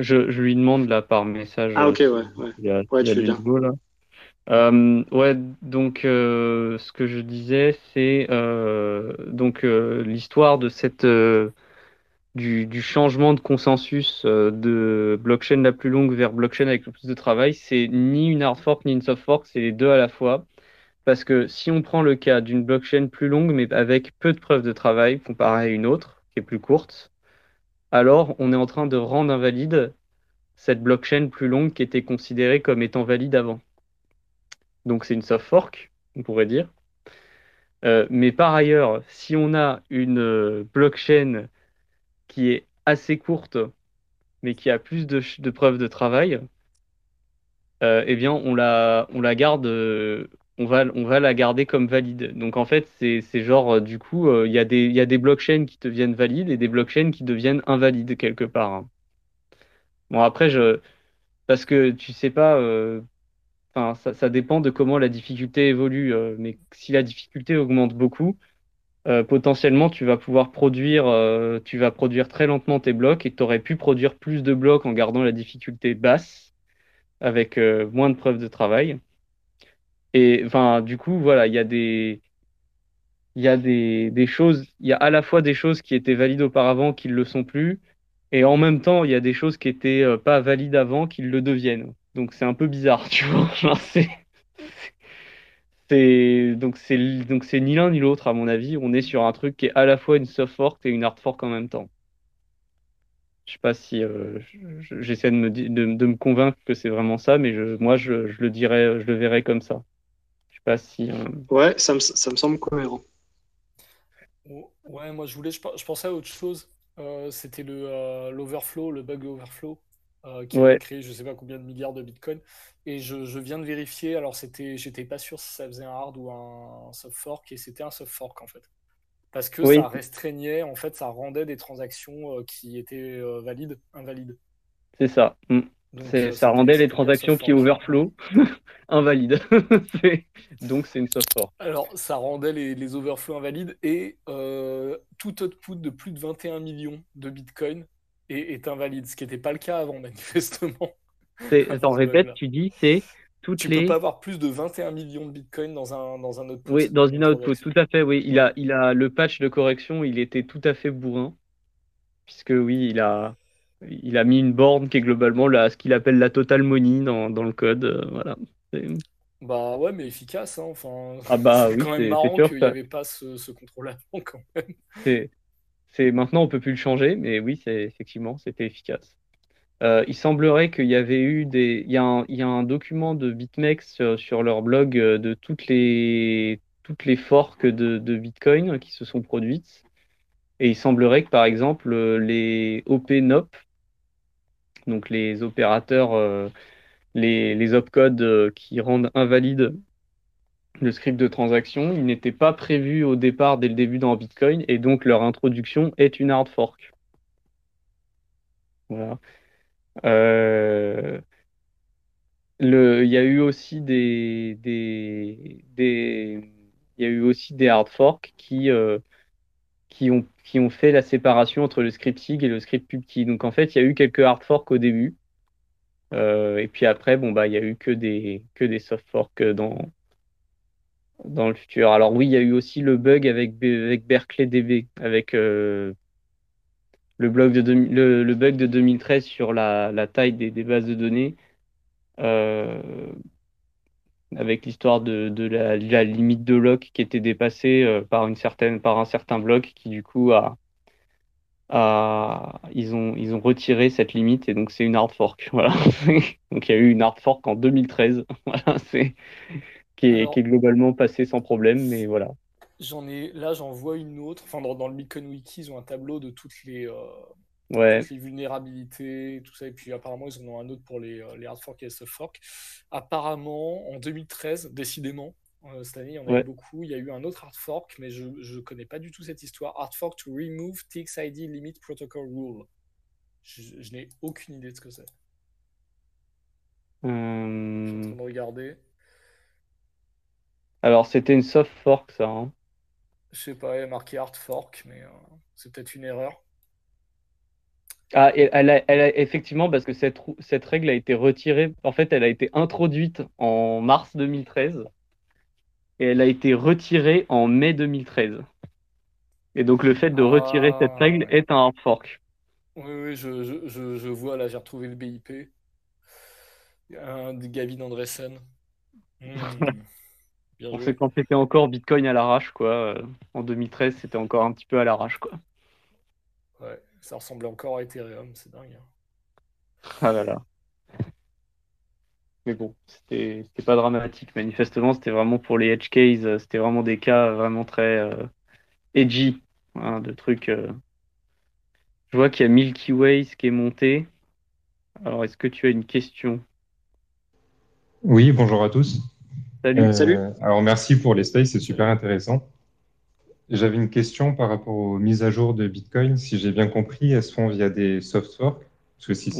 Je, lui demande là par message. Ah, ok, ouais. ouais. Il y a, ouais, tu fais bien. là. Euh, ouais, donc euh, ce que je disais, c'est euh, donc l'histoire de cette du, changement de consensus de blockchain la plus longue vers blockchain avec le plus de travail, c'est ni une hard fork ni une soft fork, c'est les deux à la fois. Parce que si on prend le cas d'une blockchain plus longue mais avec peu de preuves de travail comparé à une autre qui est plus courte, alors on est en train de rendre invalide cette blockchain plus longue qui était considérée comme étant valide avant. Donc c'est une soft fork, on pourrait dire. Euh, mais par ailleurs, si on a une euh, blockchain qui est assez courte, mais qui a plus de, preuves de travail, euh, eh bien on la, on la garde, on, va, on va la garder comme valide. Donc en fait, c'est genre, du coup, il y, a des, y a des blockchains qui deviennent valides et des blockchains qui deviennent invalides quelque part. Hein. Bon, après, je, parce que tu sais pas Enfin, ça, dépend de comment la difficulté évolue. Euh, mais si la difficulté augmente beaucoup, euh, potentiellement, tu vas pouvoir produire, euh, tu vas produire très lentement tes blocs et tu aurais pu produire plus de blocs en gardant la difficulté basse, avec moins de preuves de travail. Et enfin, du coup, voilà, il y a des, il y a des choses, il y a à la fois des choses qui étaient valides auparavant qui ne le sont plus, et en même temps, il y a des choses qui étaient pas valides avant qui le deviennent. Donc c'est un peu bizarre, *laughs* tu vois. c'est donc c'est donc c'est ni l'un ni l'autre à mon avis. On est sur un truc qui est à la fois une soft fork et une hard fork en même temps. Je sais pas si euh, j'essaie de me, de, de, me convaincre que c'est vraiment ça, mais je, moi je, je, le dirais, je le verrais comme ça. Je sais pas si. Euh, ouais, ça me, ça me semble cohérent. Ouais, moi je voulais, je, pensais à autre chose. Euh, c'était le l'overflow, le bug overflow. Euh, qui a créé je sais pas combien de milliards de bitcoins. Et je, je viens de vérifier, alors c'était, j'étais pas sûr si ça faisait un hard ou un soft fork, et c'était un soft fork en fait. Parce que ça restreignait, en fait, ça rendait des transactions euh, qui étaient euh, valides, invalides. C'est ça. Mm. ça rendait les transactions qui overflow *laughs* invalides. *laughs* Donc c'est une soft fork. Alors ça rendait les, les overflows invalides et tout output de plus de 21 millions de bitcoins est, invalide, ce qui n'était pas le cas avant, manifestement. Attends, *laughs* répète, tu dis, c'est toutes tu les... peux pas avoir plus de 21 millions de bitcoins dans un, dans un output. Oui, dans une output, tout à fait, oui. Il a, il a le patch de correction, il était tout à fait bourrin. Puisque oui, il a, il a mis une borne qui est globalement là, ce qu'il appelle la total money dans, le code. voilà. Bah ouais, mais efficace. Hein, enfin, ah bah *laughs* c'est quand même marrant qu'il n'y avait pas ce, contrôle avant quand même. C'est, maintenant on peut plus le changer, mais oui, c'est effectivement c'était efficace. Euh, il semblerait qu'il y avait eu des, il y a un, il document de BitMEX sur, leur blog euh, de toutes les toutes les forks de, Bitcoin qui se sont produites. Et il semblerait que par exemple les OP-NOP, donc les opérateurs euh, les, opcodes euh, qui rendent invalide le script de transaction, ils n'étaient pas prévus au départ dès le début dans Bitcoin et donc leur introduction est une hard fork. Voilà. Il y a eu aussi des, hard forks qui, euh, qui, ont, fait la séparation entre le script SIG et le script PubKey. Donc en fait, il y a eu quelques hard forks au début. Euh, et puis après, bon, bah, il y a eu que des, soft forks dans, dans le futur. Alors oui, il y a eu aussi le bug avec, avec Berkeley DB, avec euh, le, blog de le, bug de 2013 sur la, la taille des, des, bases de données, euh, avec l'histoire de, de la, la, limite de lock qui était dépassée par, une certaine, par un certain bloc qui du coup a, ils, ont, ils ont retiré cette limite et donc c'est une hard fork. *laughs* Voilà. donc il y a eu une hard fork en 2013, *laughs* voilà, c'est, qui, est, qui est globalement passée sans problème, mais voilà. J'en ai, là, j'en vois une autre. Enfin, dans, le Bitcoin Wiki, ils ont un tableau de toutes les, euh, ouais. les vulnérabilités, tout ça. Et puis, apparemment, ils en ont un autre pour les, euh, les hard forks et les soft forks. Apparemment, en 2013, décidément, euh, cette année, il y en a eu beaucoup. Il y a eu un autre hard fork, mais je ne connais pas du tout cette histoire. Hard fork to remove TXID limit protocol rule. Je, n'ai aucune idée de ce que c'est. Hum... regarder. Alors, c'était une soft fork, ça. Hein. Je sais pas, il y a marqué hard fork, mais euh, c'est peut-être une erreur. Ah, elle a, elle a, effectivement, parce que cette, cette règle a été retirée. En fait, elle a été introduite en mars 2013 et elle a été retirée en mai 2013. Et donc le fait de retirer cette règle ah, est un hard fork. Oui, oui, je, je, je, vois, là j'ai retrouvé le BIP. Un de Gavin Andresen. *laughs* On sait quand c'était encore Bitcoin à l'arrache, quoi. En 2013, c'était encore un petit peu à l'arrache, quoi. Ouais, ça ressemblait encore à Ethereum, c'est dingue. Hein. Ah là là. Mais bon, c'était pas dramatique. Manifestement, c'était vraiment pour les edge cases, euh, c'était vraiment des cas vraiment très euh, edgy, hein, de trucs. Euh. Je vois qu'il y a Milky Way qui est monté. Alors, est-ce que tu as une question? Oui, bonjour à tous. Salut. Salut. Alors, merci pour les spaces, c'est super intéressant. J'avais une question par rapport aux mises à jour de Bitcoin. Si j'ai bien compris, elles se font via des soft forks. Parce que si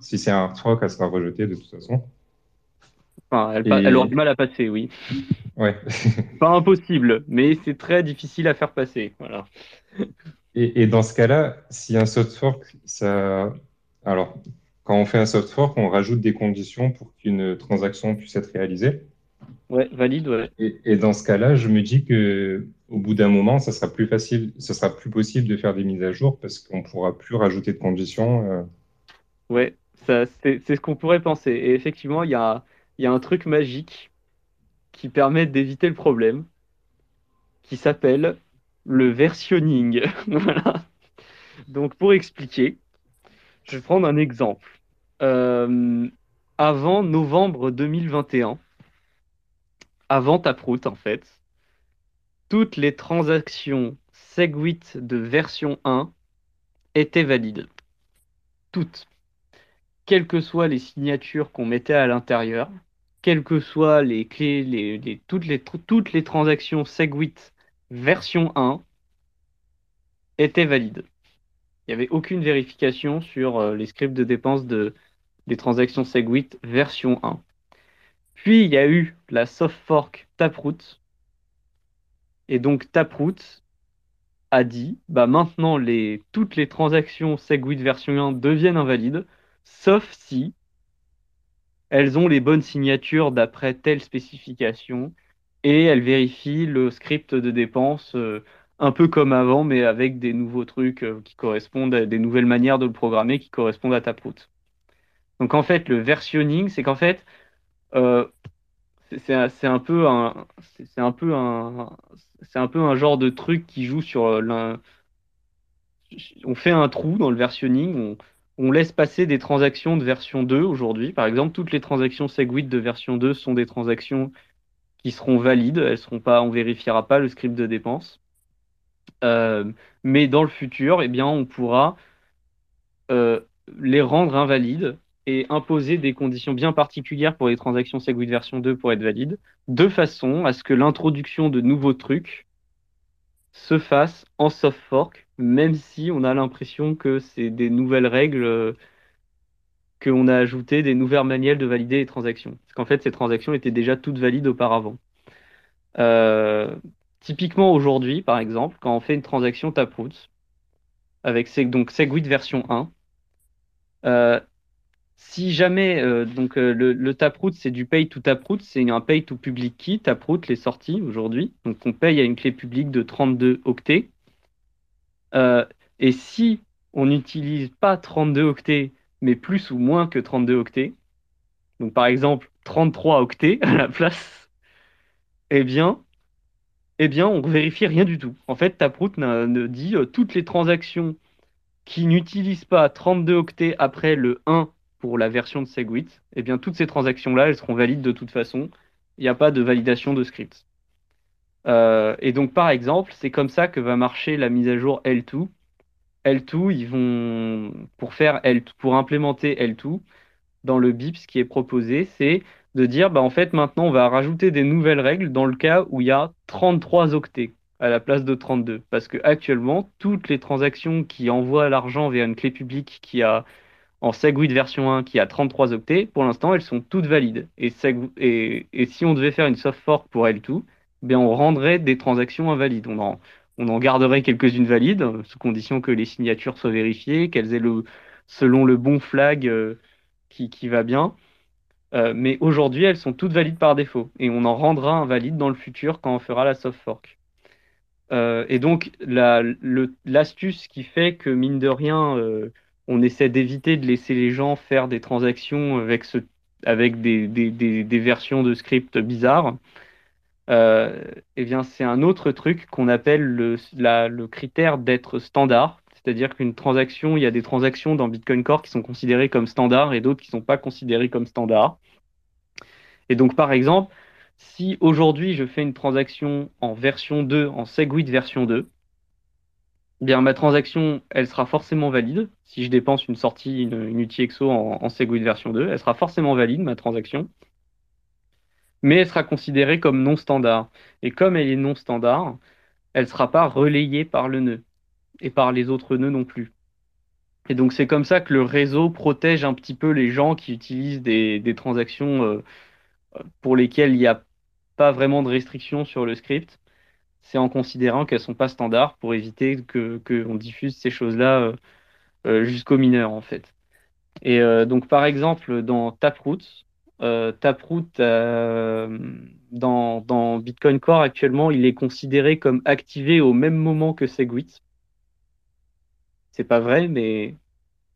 c'est si un hard fork, elle sera rejetée de toute façon elle, aura du mal à passer, oui. Ouais. *laughs* pas impossible, mais c'est très difficile à faire passer. Voilà. Et, dans ce cas-là, si un soft fork, ça. Alors, quand on fait un soft fork, on rajoute des conditions pour qu'une transaction puisse être réalisée. Ouais, valide, ouais. Et, dans ce cas-là, je me dis que au bout d'un moment, ça sera plus facile, ça sera plus possible de faire des mises à jour parce qu'on pourra plus rajouter de conditions. Euh. Ouais, c'est ce qu'on pourrait penser. Et effectivement, il y a, y a un truc magique qui permet d'éviter le problème, qui s'appelle le versionning. *laughs* voilà. Donc pour expliquer, je vais prendre un exemple. Euh, avant novembre 2021, avant Taproot en fait, toutes les transactions Segwit de version 1 étaient valides. Toutes quelles que soient les signatures qu'on mettait à l'intérieur, quelles que soient les clés, toutes, les, transactions Segwit version 1 étaient valides. Il n'y avait aucune vérification sur euh, les scripts de dépenses de, des transactions Segwit version 1. Puis il y a eu la soft fork Taproot. Et donc Taproot a dit bah maintenant toutes les transactions Segwit version 1 deviennent invalides sauf si elles ont les bonnes signatures d'après telle spécification et elles vérifient le script de dépense euh, un peu comme avant, mais avec des nouveaux trucs qui correspondent à des nouvelles manières de le programmer qui correspondent à Taproot. Donc en fait, le versionning, c'est qu'en fait, c'est un peu un, c'est un peu un, c'est un peu un genre de truc qui joue sur l'un. On fait un trou dans le versionning, on, laisse passer des transactions de version 2 aujourd'hui. Par exemple, toutes les transactions Segwit de version 2 sont des transactions qui seront valides. Elles seront pas, on vérifiera pas le script de dépense. Euh, mais dans le futur, eh bien, on pourra euh, les rendre invalides et imposer des conditions bien particulières pour les transactions Segwit version 2 pour être valides, de façon à ce que l'introduction de nouveaux trucs se fasse en soft fork, même si on a l'impression que c'est des nouvelles règles euh, qu'on a ajoutées, des nouvelles manières de valider les transactions. Parce qu'en fait, ces transactions étaient déjà toutes valides auparavant. Euh, typiquement aujourd'hui, par exemple, quand on fait une transaction Taproot, avec donc Segwit version 1, euh, si jamais euh, donc euh, le, Taproot c'est du pay to Taproot, c'est un pay to public key. Taproot les sorties aujourd'hui, donc on paye à une clé publique de 32 octets. Euh, et si on n'utilise pas 32 octets, mais plus ou moins que 32 octets, donc par exemple 33 octets à la place, eh bien, eh bien on vérifie rien du tout. En fait, Taproot ne dit toutes les transactions qui n'utilisent pas 32 octets après le 1 pour la version de Segwit, eh bien toutes ces transactions-là, elles seront valides de toute façon. Il n'y a pas de validation de script. Euh, et donc par exemple, c'est comme ça que va marcher la mise à jour L2. L2, ils vont pour faire L2, pour implémenter L2 dans le BIP, ce qui est proposé, c'est de dire bah en fait maintenant on va rajouter des nouvelles règles dans le cas où il y a 33 octets à la place de 32 parce que actuellement toutes les transactions qui envoient l'argent vers une clé publique qui a en Segwit version 1 qui a 33 octets, pour l'instant, elles sont toutes valides. Et, si on devait faire une soft fork pour L2, ben on rendrait des transactions invalides. On en, garderait quelques-unes valides, sous condition que les signatures soient vérifiées, qu'elles aient le, selon le bon flag euh, qui, va bien. Euh, mais aujourd'hui, elles sont toutes valides par défaut. Et on en rendra invalides dans le futur quand on fera la soft fork. Euh, et donc, l'astuce qui fait que, mine de rien, on essaie d'éviter de laisser les gens faire des transactions avec, avec des, des, versions de script bizarres. Euh, eh bien, c'est un autre truc qu'on appelle le, le critère d'être standard. C'est-à-dire qu'une transaction, il y a des transactions dans Bitcoin Core qui sont considérées comme standard et d'autres qui ne sont pas considérées comme standard. Et donc, par exemple, si aujourd'hui je fais une transaction en version 2, en Segwit version 2, bien ma transaction, elle sera forcément valide. Si je dépense une sortie, une, UTXO en, en Segwit version 2, elle sera forcément valide, ma transaction. Mais elle sera considérée comme non standard. Et comme elle est non standard, elle ne sera pas relayée par le nœud et par les autres nœuds non plus. Et donc c'est comme ça que le réseau protège un petit peu les gens qui utilisent des, transactions euh, pour lesquelles il n'y a pas vraiment de restrictions sur le script c'est en considérant qu'elles sont pas standards pour éviter que qu'on diffuse ces choses-là euh, euh, jusqu'aux mineurs en fait. Et euh, donc par exemple dans Taproot, Taproot dans, Bitcoin Core actuellement, il est considéré comme activé au même moment que Segwit. C'est pas vrai, mais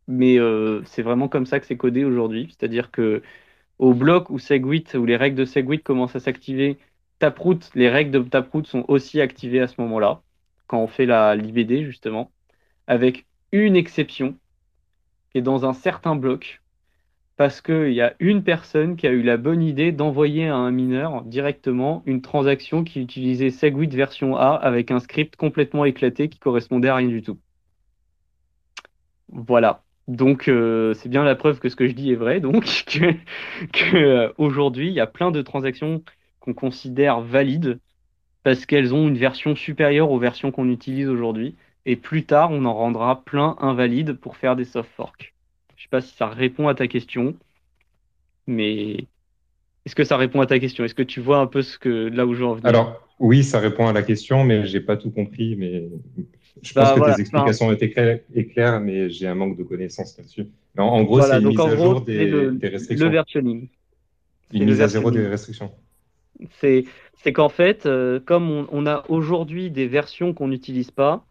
mais c'est vraiment comme ça que c'est codé aujourd'hui. C'est-à-dire que au bloc où Segwit, où les règles de Segwit commencent à s'activer, Taproot, les règles de Taproot sont aussi activées à ce moment-là, quand on fait la l'IBD justement, avec une exception qui est dans un certain bloc, parce qu'il y a une personne qui a eu la bonne idée d'envoyer à un mineur directement une transaction qui utilisait Segwit version A avec un script complètement éclaté qui correspondait à rien du tout. Voilà. Donc euh, c'est bien la preuve que ce que je dis est vrai, donc *laughs* que, euh, il y a plein de transactions qu'on considère valides parce qu'elles ont une version supérieure aux versions qu'on utilise aujourd'hui. Et plus tard, on en rendra plein invalides pour faire des soft forks. Je sais pas si ça répond à ta question, mais est-ce que ça répond à ta question? Est-ce que tu vois un peu ce que là où je veux Alors oui, ça répond à la question, mais j'ai pas tout compris. Mais je pense bah, que tes explications été claires, mais j'ai un manque de connaissances là-dessus. En, gros, c'est une mise à jour des, restrictions. Le versionning. Une mise à zéro des restrictions. C'est qu'en fait, euh, comme on, a aujourd'hui des versions qu'on n'utilise pas,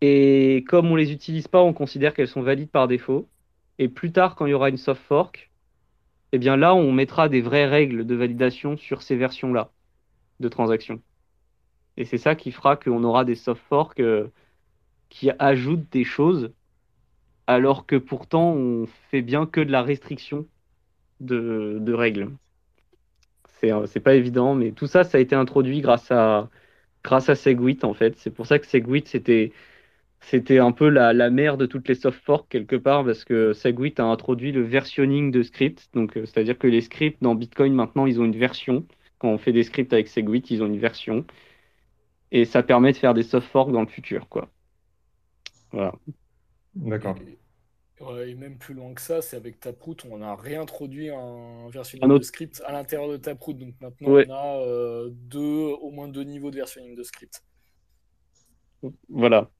et comme on les utilise pas, on considère qu'elles sont valides par défaut. Et plus tard, quand il y aura une soft fork, eh bien là, on mettra des vraies règles de validation sur ces versions-là de transactions. Et c'est ça qui fera qu'on aura des soft forks euh, qui ajoutent des choses, alors que pourtant on fait bien que de la restriction de, de règles. Euh, c'est pas évident, mais tout ça, ça a été introduit grâce à, grâce à Segwit en fait. C'est pour ça que Segwit c'était c'était un peu la, mère de toutes les soft forks quelque part parce que Segwit a introduit le versionning de scripts. Donc, euh, c'est-à-dire que les scripts dans Bitcoin maintenant, ils ont une version. Quand on fait des scripts avec Segwit, ils ont une version. Et ça permet de faire des soft forks dans le futur, quoi. Voilà. D'accord. Et, même plus loin que ça, c'est avec Taproot, on a réintroduit un versionning de script à l'intérieur de Taproot. Donc maintenant, on a euh, deux, au moins deux niveaux de versionning de script. Voilà.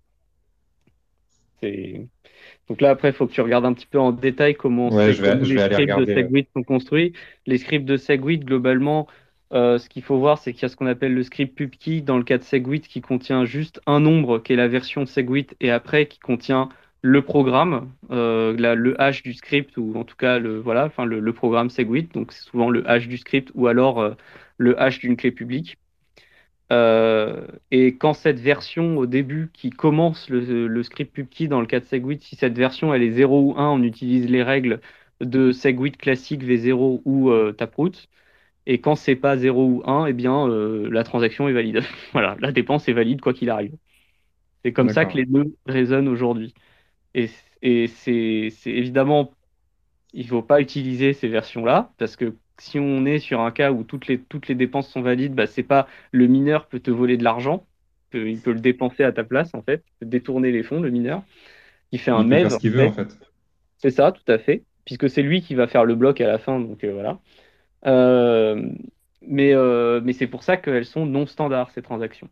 Donc là, après, il faut que tu regardes un petit peu en détail comment, les scripts de Segwit sont construits. Les scripts de Segwit, globalement, euh, ce qu'il faut voir, c'est qu'il y a ce qu'on appelle le script pubkey dans le cas de Segwit qui contient juste un nombre qui est la version de Segwit et après qui contient le programme, euh, le hash du script ou en tout cas le voilà, enfin le, programme Segwit. Donc c'est souvent le hash du script ou alors euh, le hash d'une clé publique. Euh, et quand cette version au début qui commence le, script pubkey dans le cas de Segwit, si cette version elle est 0 ou 1, on utilise les règles de Segwit classique V0 ou Taproot. Et quand c'est pas 0 ou 1, eh bien la transaction est valide. *laughs* voilà, la dépense est valide quoi qu'il arrive. C'est comme ça que les deux résonnent aujourd'hui. Et, et c'est évidemment, il ne faut pas utiliser ces versions-là parce que si on est sur un cas où toutes les, toutes les dépenses sont valides, bah, c'est pas le mineur peut te voler de l'argent, il peut le dépenser à ta place, en fait, détourner les fonds, le mineur. Il fait un mail. ce qu'il veut, en fait. C'est ça, tout à fait, puisque c'est lui qui va faire le bloc à la fin, donc euh, voilà. Euh, mais euh, mais c'est pour ça qu'elles sont non standards, ces transactions.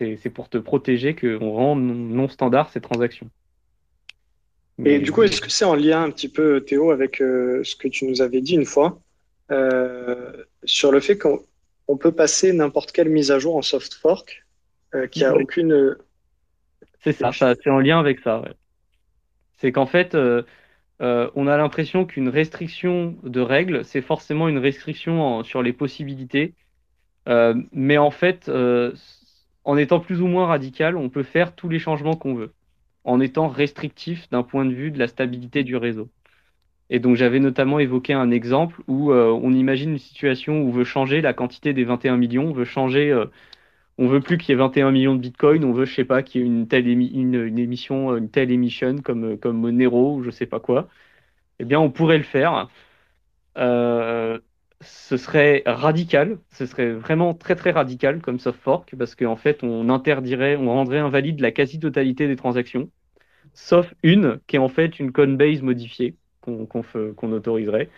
C'est pour te protéger qu'on rend non standard ces transactions. Et du coup, est-ce que c'est en lien un petit peu, Théo, avec euh, ce que tu nous avais dit une fois, euh, sur le fait qu'on peut passer n'importe quelle mise à jour en soft fork, euh, qui a aucune. C'est ça, c'est en lien avec ça. C'est qu'en fait, on a l'impression qu'une restriction de règles, c'est forcément une restriction sur les possibilités. mais en fait, en étant plus ou moins radical, on peut faire tous les changements qu'on veut en étant restrictif d'un point de vue de la stabilité du réseau. Et donc j'avais notamment évoqué un exemple où euh, on imagine une situation où on veut changer la quantité des 21 millions, on veut changer, euh, on veut plus qu'il y ait 21 millions de bitcoins, on veut je sais pas qu'il y ait une telle émission, une telle émission comme comme Nero ou je sais pas quoi. Eh bien on pourrait le faire. Euh, ce serait radical, ce serait vraiment très très radical comme soft fork parce qu'en fait on interdirait, on rendrait invalide la quasi-totalité des transactions sauf une qui est en fait une Coinbase modifiée qu'on autoriserait.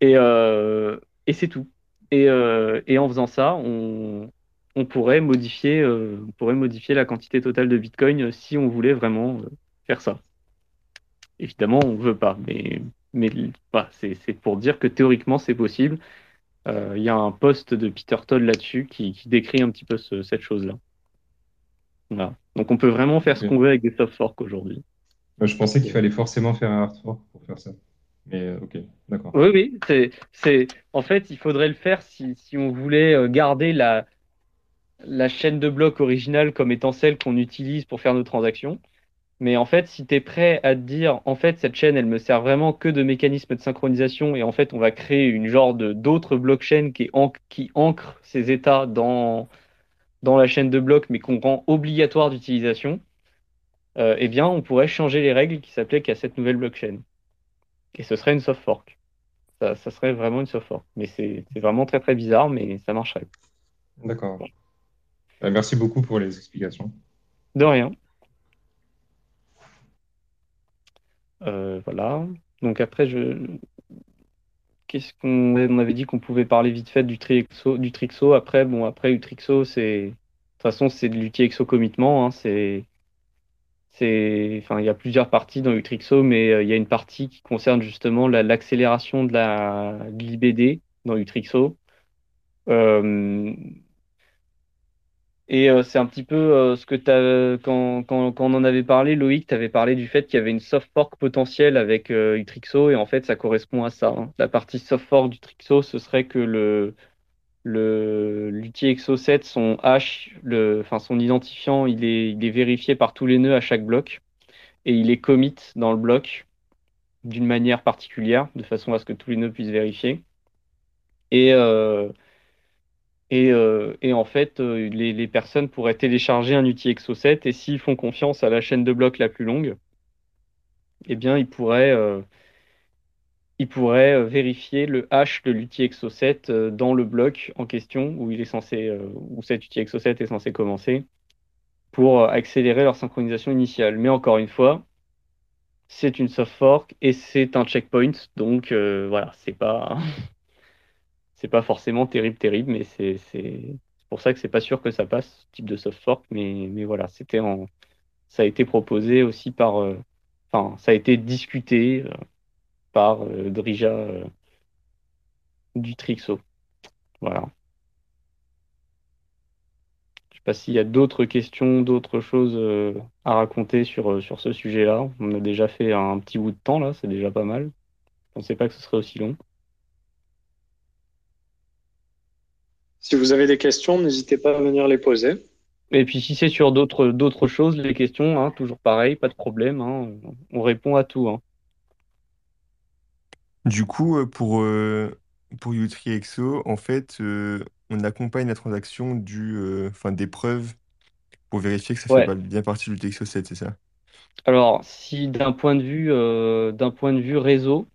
Et, euh, et c'est tout. Et, euh, et, en faisant ça, on, on pourrait, modifier, euh, on pourrait modifier la quantité totale de Bitcoin si on voulait vraiment faire ça. Évidemment, on ne veut pas, mais, mais bah, c'est pour dire que théoriquement, c'est possible. Il y a un post de Peter Todd là-dessus qui, qui, décrit un petit peu cette chose-là. Donc on peut vraiment faire ce qu'on veut avec des soft forks aujourd'hui. Je pensais qu'il fallait forcément faire un hard fork pour faire ça. Mais euh, ok, d'accord. Oui, oui. C'est, En fait, il faudrait le faire si, si on voulait euh, garder la, la chaîne de blocs originale comme étant celle qu'on utilise pour faire nos transactions. Mais en fait, si tu es prêt à te dire, en fait, cette chaîne, elle me sert vraiment que de mécanisme de synchronisation et en fait, on va créer une genre de d'autres blockchains qui, qui ancrent ces états dans, dans la chaîne de blocs, mais qu'on rend obligatoire d'utilisation, euh, eh bien, on pourrait changer les règles qui s'appliquent à cette nouvelle blockchain. Et ce serait une soft fork. Ça, serait vraiment une soft fork. Mais c'est vraiment très très bizarre, mais ça marcherait. D'accord. Bah, merci beaucoup pour les explications. De rien. Euh, voilà. Donc après, je, qu'est-ce qu'on on avait dit qu'on pouvait parler vite fait du Trixo, du Trixo. Après, bon, après Utrixo, c'est de toute façon c'est de l'outil exo commitment. Hein, c'est enfin, il y a plusieurs parties dans Utrixo, mais euh, il y a une partie qui concerne justement l'accélération de la l'IBD, dans Utrixo. Et euh, c'est un petit peu euh, ce que tu as, quand, quand, quand, on en avait parlé, Loïc, tu avais parlé du fait qu'il y avait une soft fork potentielle avec euh, Utrixo, et en fait, ça correspond à ça. Hein. La partie soft fork d'Utrixo, ce serait que le, le, l'UTXO 7, son hash, le, enfin, son identifiant, il est, il est vérifié par tous les nœuds à chaque bloc, et il est commit dans le bloc d'une manière particulière, de façon à ce que tous les nœuds puissent vérifier. Et, euh, et, en fait, euh, les, personnes pourraient télécharger un UTXO 7 et s'ils font confiance à la chaîne de blocs la plus longue, eh bien, ils pourraient, euh, ils pourraient vérifier le hash de l'UTXO 7 dans le bloc en question où il est censé, où cet UTXO 7 est censé commencer pour accélérer leur synchronisation initiale. Mais encore une fois, c'est une soft fork et c'est un checkpoint, donc voilà, c'est pas *laughs* c'est pas forcément terrible, terrible, mais c'est pour ça que c'est pas sûr que ça passe, ce type de soft fork. Mais, mais voilà, c'était en, ça a été proposé aussi par, euh, enfin, ça a été discuté euh, par euh, Drija du Trixo. Voilà. Je sais pas s'il y a d'autres questions, d'autres choses à raconter sur, sur ce sujet-là. On a déjà fait un petit bout de temps là, c'est déjà pas mal. Je pensais pas que ce serait aussi long. Si vous avez des questions, n'hésitez pas à venir les poser. Et puis si c'est sur d'autres d'autres choses, les questions, hein, toujours pareil, pas de problème, hein, on répond à tout. Hein. Du coup, euh, pour, euh, pour UtriExo, en fait, euh, on accompagne la transaction du, enfin, des preuves pour vérifier que ça fait bien partie du UtriExo 7, c'est ça? Alors, si d'un point de vue d'un point de vue réseau,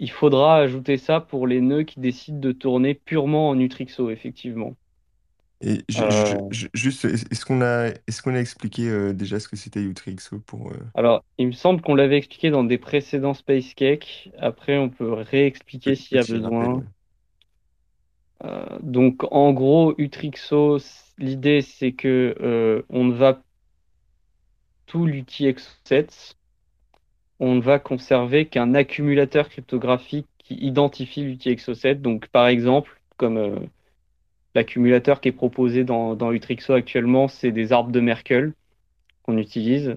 il faudra ajouter ça pour les nœuds qui décident de tourner purement en Utrixo, effectivement. Et euh. juste, est-ce qu'on a, est-ce qu'on a expliqué euh, déjà ce que c'était Utrixo pour... Euh? Alors, il me semble qu'on l'avait expliqué dans des précédents Space Cake. Après, on peut réexpliquer s'il y a besoin. donc, en gros, Utrixo, l'idée, c'est que on ne va tout l'UTXO7 on ne va conserver qu'un accumulateur cryptographique qui identifie l'UTXO7. Donc, par exemple, comme euh, l'accumulateur qui est proposé dans, dans actuellement, c'est des arbres de Merkel qu'on utilise.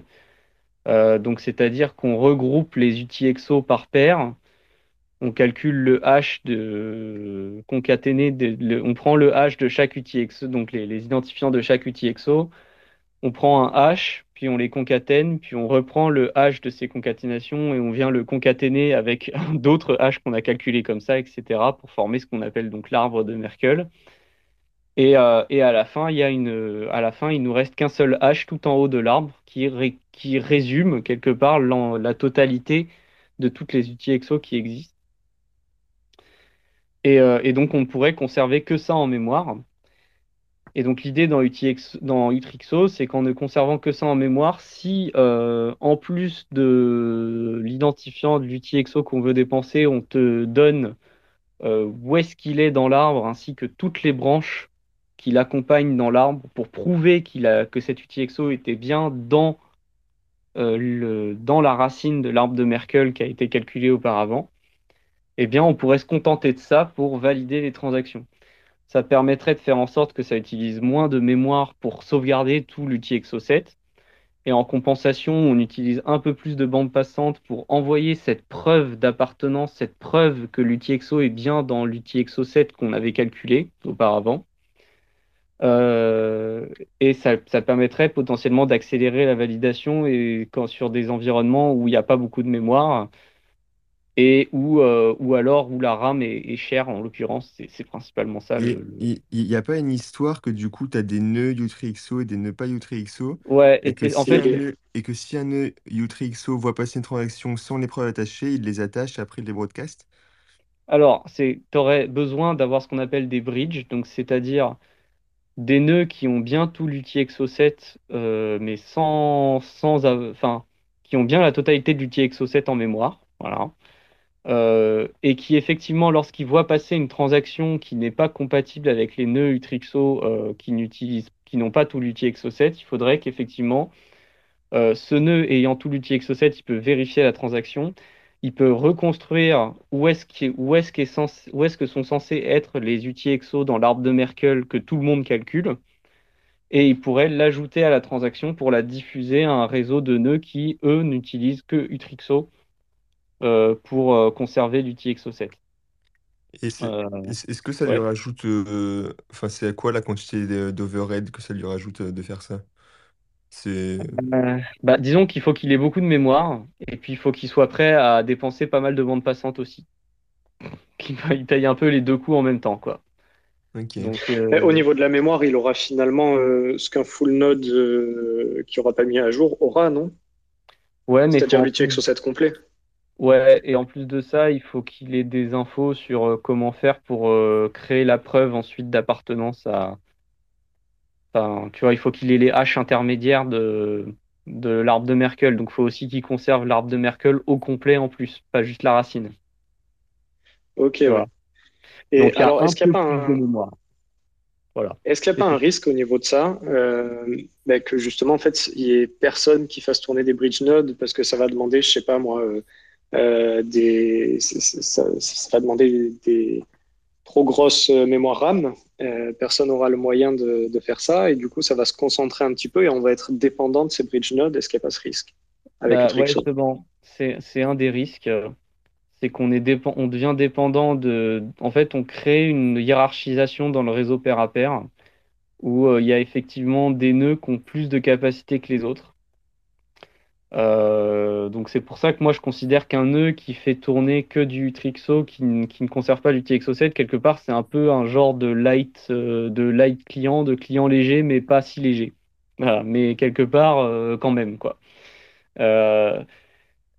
Euh, donc, c'est-à-dire qu'on regroupe les UTXO par paire. On calcule le hash de concaténé, on prend le hash de chaque UTXO, donc les, les identifiants de chaque UTXO. On prend un hash, puis on les concatène, puis on reprend le hash de ces concaténations et on vient le concaténer avec *laughs* d'autres hash qu'on a calculés comme ça, etc., pour former ce qu'on appelle donc l'arbre de Merkel. Et, euh, à la fin, il y nous reste qu'un seul hash tout en haut de l'arbre qui, résume quelque part la totalité de toutes les outils EXO qui existent. Et, euh, et donc, on pourrait conserver que ça en mémoire. Et donc l'idée dans, dans Utrixo, c'est qu'en ne conservant que ça en mémoire, si euh, en plus de l'identifiant de l'UTXO qu'on veut dépenser, on te donne euh, où est-ce qu'il est dans l'arbre, ainsi que toutes les branches qui l'accompagnent dans l'arbre, pour prouver a, que cet UTXO était bien dans, euh, dans la racine de l'arbre de Merkel qui a été calculé auparavant, eh bien on pourrait se contenter de ça pour valider les transactions ça permettrait de faire en sorte que ça utilise moins de mémoire pour sauvegarder tout l'UTXO 7. Et en compensation, on utilise un peu plus de bande passante pour envoyer cette preuve d'appartenance, cette preuve que l'UTXO est bien dans l'UTXO 7 qu'on avait calculé auparavant. Euh, et ça, permettrait potentiellement d'accélérer la validation et quand, sur des environnements où il n'y a pas beaucoup de mémoire, et où, euh, ou alors où la RAM est, chère, en l'occurrence, c'est principalement ça. Il n'y a pas une histoire que du coup, tu as des nœuds UTXO et des nœuds pas UTXO, Ouais, et que, en si fait, et que si un nœud UTXO voit passer une transaction sans les preuves attachées, il les attache après il les broadcast? Alors, tu aurais besoin d'avoir ce qu'on appelle des bridges, donc c'est-à-dire des nœuds qui ont bien tout l'UTXO7, euh, mais sans, sans, enfin, qui ont bien la totalité de l'UTXO7 en mémoire. Voilà. Euh, et qui effectivement, lorsqu'il voit passer une transaction qui n'est pas compatible avec les nœuds Utrixo euh, qui n'utilisent, qui n'ont pas tout l'UTXO7, il faudrait qu'effectivement, euh, ce nœud ayant tout l'UTXO7, il peut vérifier la transaction. il peut reconstruire où est-ce où est-ce que sont censés être les UTXO dans l'arbre de Merkel que tout le monde calcule, et il pourrait l'ajouter à la transaction pour la diffuser à un réseau de nœuds qui, eux, n'utilisent que Utrixo euh, pour euh, conserver l'UTXO7. Euh, est-ce que ça lui rajoute, enfin c'est à quoi la quantité d'overhead que ça lui rajoute de faire ça? C'est bah, disons qu'il faut qu'il ait beaucoup de mémoire et puis il faut qu'il soit prêt à dépenser pas mal de bandes passantes aussi. Qu'il paye un peu les deux coups en même temps, quoi. Au niveau de la mémoire, il aura finalement ce qu'un full node qui aura pas mis à jour aura, non? Ouais, mais C'est-à-dire l'UTXO7 complet. Ouais, et en plus de ça, il faut qu'il ait des infos sur euh, comment faire pour euh, créer la preuve ensuite d'appartenance à. Enfin, tu vois, il faut qu'il ait les haches intermédiaires de, de l'arbre de Merkel. Donc, il faut aussi qu'il conserve l'arbre de Merkel au complet en plus, pas juste la racine. Ok, ouais. Et alors, est-ce qu'il n'y a pas un. Voilà. Est-ce qu'il n'y a pas un risque au niveau de ça, euh, ben, que justement, en fait, il n'y ait personne qui fasse tourner des bridge nodes parce que ça va demander, je sais pas moi, euh, des, ça, va demander des trop grosses mémoires RAM. Euh, personne n'aura le moyen de, faire ça et du coup, ça va se concentrer un petit peu et on va être dépendant de ces bridge nodes. Est-ce qu'il n'y a pas ce risque avec bah, c'est un des risques. C'est qu'on est on devient dépendant de. En fait, on crée une hiérarchisation dans le réseau pair à pair où euh, il y a effectivement des nœuds qui ont plus de capacité que les autres. Euh, donc c'est pour ça que moi je considère qu'un nœud qui fait tourner que du Trixo, qui, ne conserve pas du TXO7, quelque part c'est un peu un genre de light, euh, de light client, de client léger, mais pas si léger. mais quelque part euh, quand même quoi.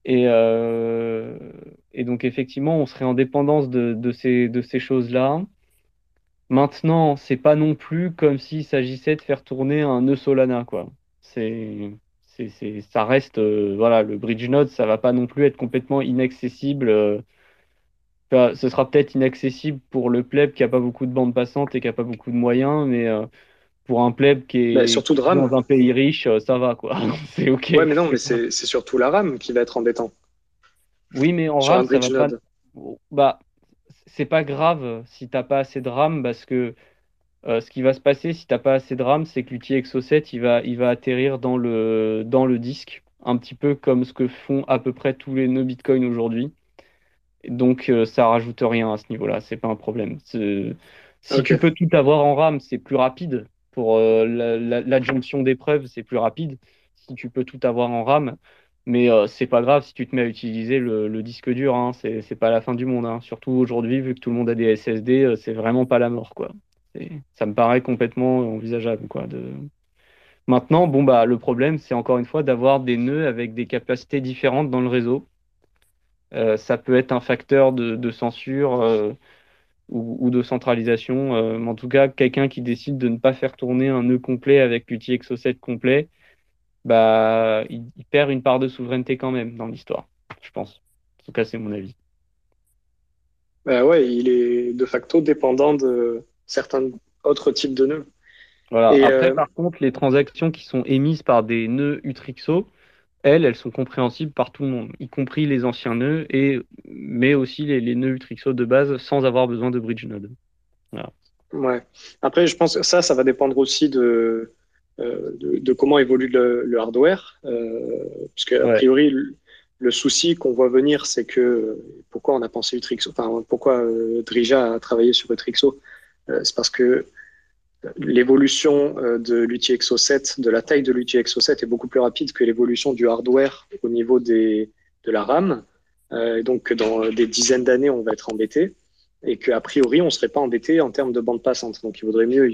Et, donc effectivement on serait en dépendance de, de ces, de ces choses-là. Maintenant, c'est pas non plus comme s'il s'agissait de faire tourner un nœud Solana, quoi. C'est c'est, ça reste, euh, voilà, le bridge node, ça va pas non plus être complètement inaccessible. Euh, ce sera peut-être inaccessible pour le pleb qui a pas beaucoup de bandes passantes et qui a pas beaucoup de moyens, mais euh, pour un pleb qui est bah, surtout de RAM. dans un pays riche, ça va quoi. *laughs* c'est ok. Ouais, mais non, mais c'est, surtout la RAM qui va être embêtant. Oui, mais en RAM, ça va pas. Bah, c'est pas grave si t'as pas assez de RAM parce que euh, ce qui va se passer si tu n'as pas assez de RAM, c'est que l'outil Exo7 il va, il va atterrir dans le, dans le disque, un petit peu comme ce que font à peu près tous les nœuds Bitcoin aujourd'hui. Donc euh, ça rajoute rien à ce niveau-là, c'est pas un problème. Si tu peux tout avoir en RAM, c'est plus rapide. Pour euh, l'adjonction d'épreuves, c'est plus rapide. Si tu peux tout avoir en RAM, mais c'est pas grave si tu te mets à utiliser le, disque dur, hein, c'est pas la fin du monde. Hein. Surtout aujourd'hui, vu que tout le monde a des SSD, c'est vraiment pas la mort, quoi ça me paraît complètement envisageable. Quoi, de... Maintenant, bon, bah, le problème, c'est encore une fois d'avoir des nœuds avec des capacités différentes dans le réseau. Euh, ça peut être un facteur de, censure euh, ou, de centralisation. Euh, mais en tout cas, quelqu'un qui décide de ne pas faire tourner un nœud complet avec l'outil Exo7 complet, bah, il, perd une part de souveraineté quand même dans l'histoire, je pense. En tout cas, c'est mon avis. Bah ouais, il est de facto dépendant de, certains autres types de nœuds. Voilà. Après, euh, par contre, les transactions qui sont émises par des nœuds Utrixo, elles, elles sont compréhensibles par tout le monde, y compris les anciens nœuds, et, mais aussi les, les nœuds Utrixo de base sans avoir besoin de bridge node. Ouais. Après, je pense que ça, ça va dépendre aussi de, euh, de, comment évolue le, hardware. Euh, parce que, a priori, le, souci qu'on voit venir, c'est que pourquoi on a pensé Utrixo, enfin, pourquoi Drija a travaillé sur Utrixo, euh, c'est parce que l'évolution euh, de l'UTXO 7, de la taille de l'UTXO 7 est beaucoup plus rapide que l'évolution du hardware au niveau des, de la RAM. Euh, donc, dans des dizaines d'années, on va être embêté. Et qu'a priori, on ne serait pas embêté en termes de bande passante. Donc, il vaudrait mieux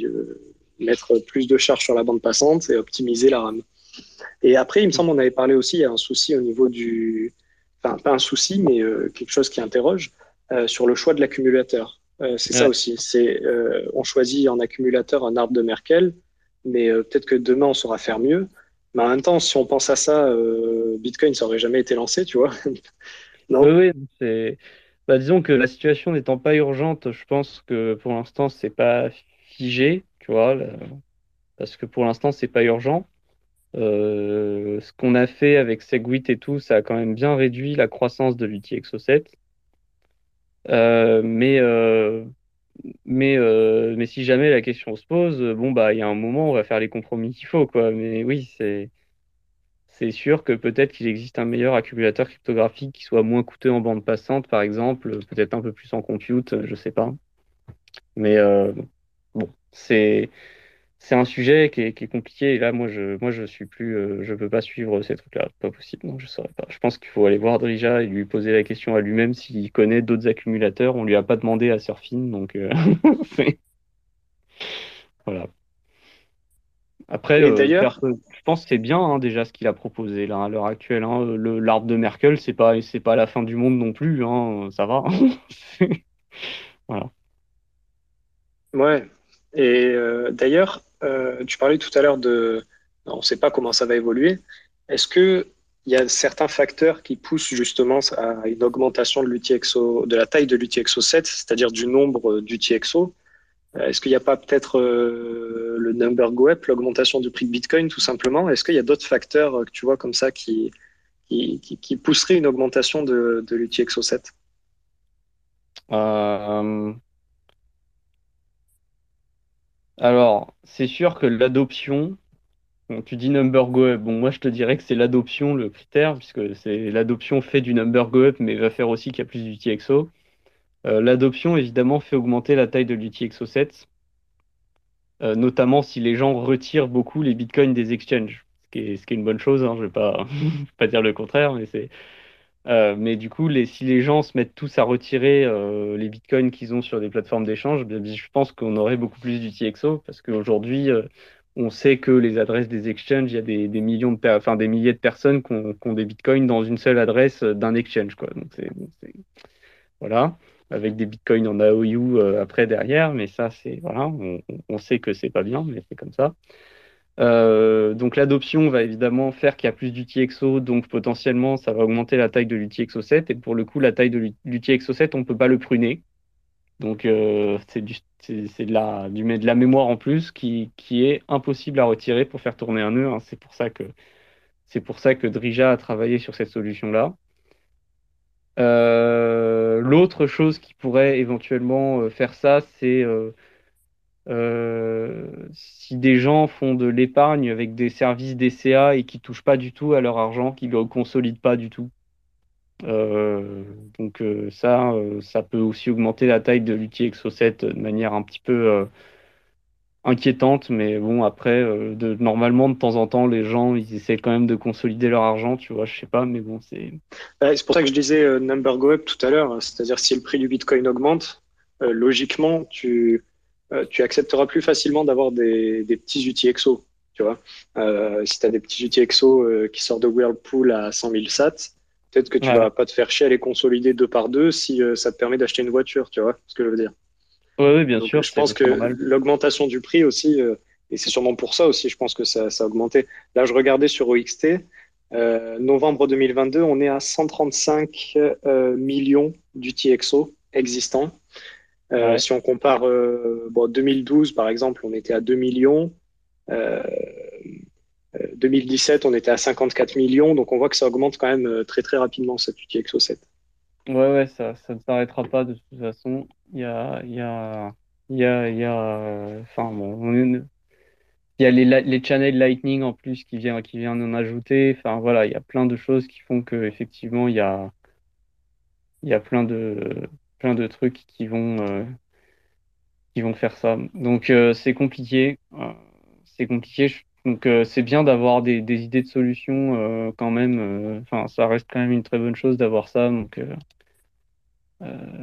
mettre plus de charge sur la bande passante et optimiser la RAM. Et après, il me semble, on avait parlé aussi, il y a un souci au niveau du. Enfin, pas un souci, mais quelque chose qui interroge sur le choix de l'accumulateur. Euh, c'est ça aussi. C'est euh, on choisit en accumulateur un arbre de Merkel, mais euh, peut-être que demain on saura faire mieux. Mais en même temps, si on pense à ça, Bitcoin ça aurait jamais été lancé, tu vois. *laughs* non? Oui, c'est. Bah, disons que la situation n'étant pas urgente, je pense que pour l'instant c'est pas figé, tu vois, parce que pour l'instant c'est pas urgent. ce qu'on a fait avec Segwit et tout, ça a quand même bien réduit la croissance de l'UTXO 7. Mais mais, euh, mais si jamais la question se pose, euh, bon, bah, il y a un moment, on va faire les compromis qu'il faut, quoi. Mais oui, c'est, c'est sûr que peut-être qu'il existe un meilleur accumulateur cryptographique qui soit moins coûteux en bande passante, par exemple, peut-être un peu plus en compute, je sais pas. Mais euh, bon, c'est, c'est un sujet qui est, compliqué. Et là, moi, je, moi, je suis plus, euh, je peux pas suivre ces trucs-là. Pas possible. Non, je saurais pas. Je pense qu'il faut aller voir Drija et lui poser la question à lui-même s'il connaît d'autres accumulateurs. On lui a pas demandé à Surfin, donc euh, *laughs* voilà. Après, euh, je pense que c'est bien hein, déjà ce qu'il a proposé là à l'heure actuelle. Hein. Le, l'arbre de Merkel, c'est pas, c'est pas la fin du monde non plus. Hein. Ça va. *laughs* voilà. Ouais. Et d'ailleurs, euh, tu parlais tout à l'heure de. On ne sait pas comment ça va évoluer. Est-ce qu'il y a certains facteurs qui poussent justement à une augmentation de, l'UTXO, de la taille de l'UTXO 7, c'est-à-dire du nombre d'UTXO euh, Est-ce qu'il n'y a pas peut-être euh, le number go up, l'augmentation du prix de Bitcoin tout simplement? Est-ce qu'il y a d'autres facteurs que tu vois comme ça qui, qui, pousseraient une augmentation de, de l'UTXO 7 alors, c'est sûr que l'adoption, tu dis number go up. Bon, moi, je te dirais que c'est l'adoption le critère, puisque c'est l'adoption fait du number go up, mais va faire aussi qu'il y a plus d'UTXO. Euh, l'adoption, évidemment, fait augmenter la taille de l'UTXO 7, euh, notamment si les gens retirent beaucoup les bitcoins des exchanges, ce qui est, ce qui est une bonne chose. Hein, je ne vais pas, *laughs* pas dire le contraire, mais c'est euh, mais du coup, si les gens se mettent tous à retirer euh, les bitcoins qu'ils ont sur des plateformes d'échange, je pense qu'on aurait beaucoup plus d'UTXO parce qu'aujourd'hui, euh, on sait que les adresses des exchanges, il y a des, millions enfin, des milliers de personnes qui ont, qui ont, des bitcoins dans une seule adresse d'un exchange. Quoi. Donc, c'est, voilà, avec des bitcoins en AOU après derrière, mais ça, c'est voilà, on, on sait que c'est pas bien, mais c'est comme ça. Euh, donc l'adoption va évidemment faire qu'il y a plus d'UTXO, donc potentiellement ça va augmenter la taille de l'UTXO 7. Et pour le coup, la taille de l'UTXO 7, on ne peut pas le pruner. Donc euh, c'est de, la, mémoire en plus qui, est impossible à retirer pour faire tourner un nœud. Hein. C'est pour ça que c'est pour ça que Drija a travaillé sur cette solution-là. Euh, l'autre chose qui pourrait éventuellement faire ça, c'est euh, si des gens font de l'épargne avec des services DCA et qui touchent pas du tout à leur argent, qui ne consolident pas du tout. Euh, donc euh, ça, ça peut aussi augmenter la taille de l'UTXO 7 de manière un petit peu inquiétante, mais bon après, normalement de temps en temps, les gens ils essaient quand même de consolider leur argent, tu vois, je sais pas, mais bon c'est. c'est pour ça que je disais number go up tout à l'heure, c'est-à-dire si le prix du Bitcoin augmente, logiquement tu euh, tu accepteras plus facilement d'avoir des, petits outils exo. Tu vois, euh, si tu as des petits outils exo euh, qui sortent de Whirlpool à 100 000 sats, peut-être que tu vas pas te faire chier à les consolider deux par deux si ça te permet d'acheter une voiture. Tu vois ce que je veux dire Oui, bien sûr. Je pense que l'augmentation du prix aussi, et c'est sûrement pour ça aussi, je pense que ça, ça a augmenté. Là, je regardais sur OXT. novembre 2022, on est à 135 millions d'outils exo existants. Euh, si on compare, euh, bon, 2012 par exemple, on était à 2 millions. 2017, euh, on était à 54 millions. Donc on voit que ça augmente quand même très très rapidement cette UTXO 7. Ouais, ouais, ça, ça ne s'arrêtera pas de toute façon. Il y a, il y a, il y a, il y a, enfin bon, il y a les, les channels Lightning en plus qui viennent, qui viennent en ajouter. Enfin voilà, il y a plein de choses qui font que effectivement il y a, il y a plein de, plein de trucs qui vont, euh, qui vont faire ça. Donc euh, c'est compliqué. Euh, c'est compliqué. Donc c'est bien d'avoir des, idées de solutions quand même. Enfin, ça reste quand même une très bonne chose d'avoir ça. Donc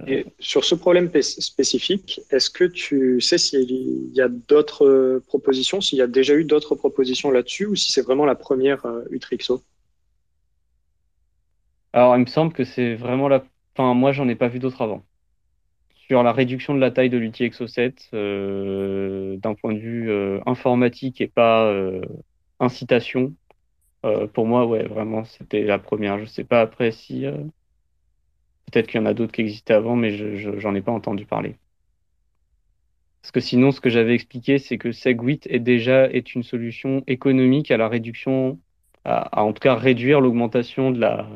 et sur ce problème spécifique, est-ce que tu sais s'il y a d'autres propositions, s'il y a déjà eu d'autres propositions là-dessus, ou si c'est vraiment la première Utrixo? Alors, il me semble que c'est vraiment la. Enfin, moi, j'en ai pas vu d'autres avant sur la réduction de la taille de l'UTXO 7 euh, d'un point de vue euh, informatique et pas euh, incitation. pour moi, ouais, vraiment, c'était la première. Je sais pas après si peut-être qu'il y en a d'autres qui existaient avant, mais je j'en ai pas entendu parler. Parce que sinon, ce que j'avais expliqué, c'est que SegWit est déjà est une solution économique à la réduction, à, en tout cas réduire l'augmentation de la,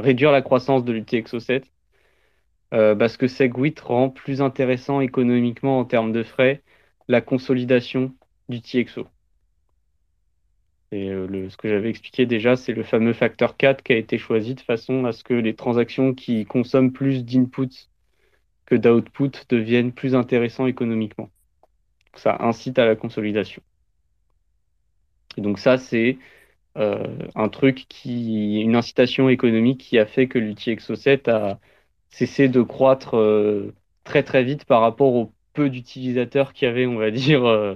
réduire la croissance de l'UTXO7. Euh, parce que SegWit rend plus intéressant économiquement en termes de frais la consolidation du TXO. Et euh, ce que j'avais expliqué déjà, c'est le fameux facteur 4 qui a été choisi de façon à ce que les transactions qui consomment plus d'inputs que d'output deviennent plus intéressants économiquement. Ça incite à la consolidation. Et donc ça, c'est euh, un truc qui, une incitation économique qui a fait que l'UTXO7 a cessé de croître euh, très très vite par rapport au peu d'utilisateurs qu'il y avait, on va dire, euh,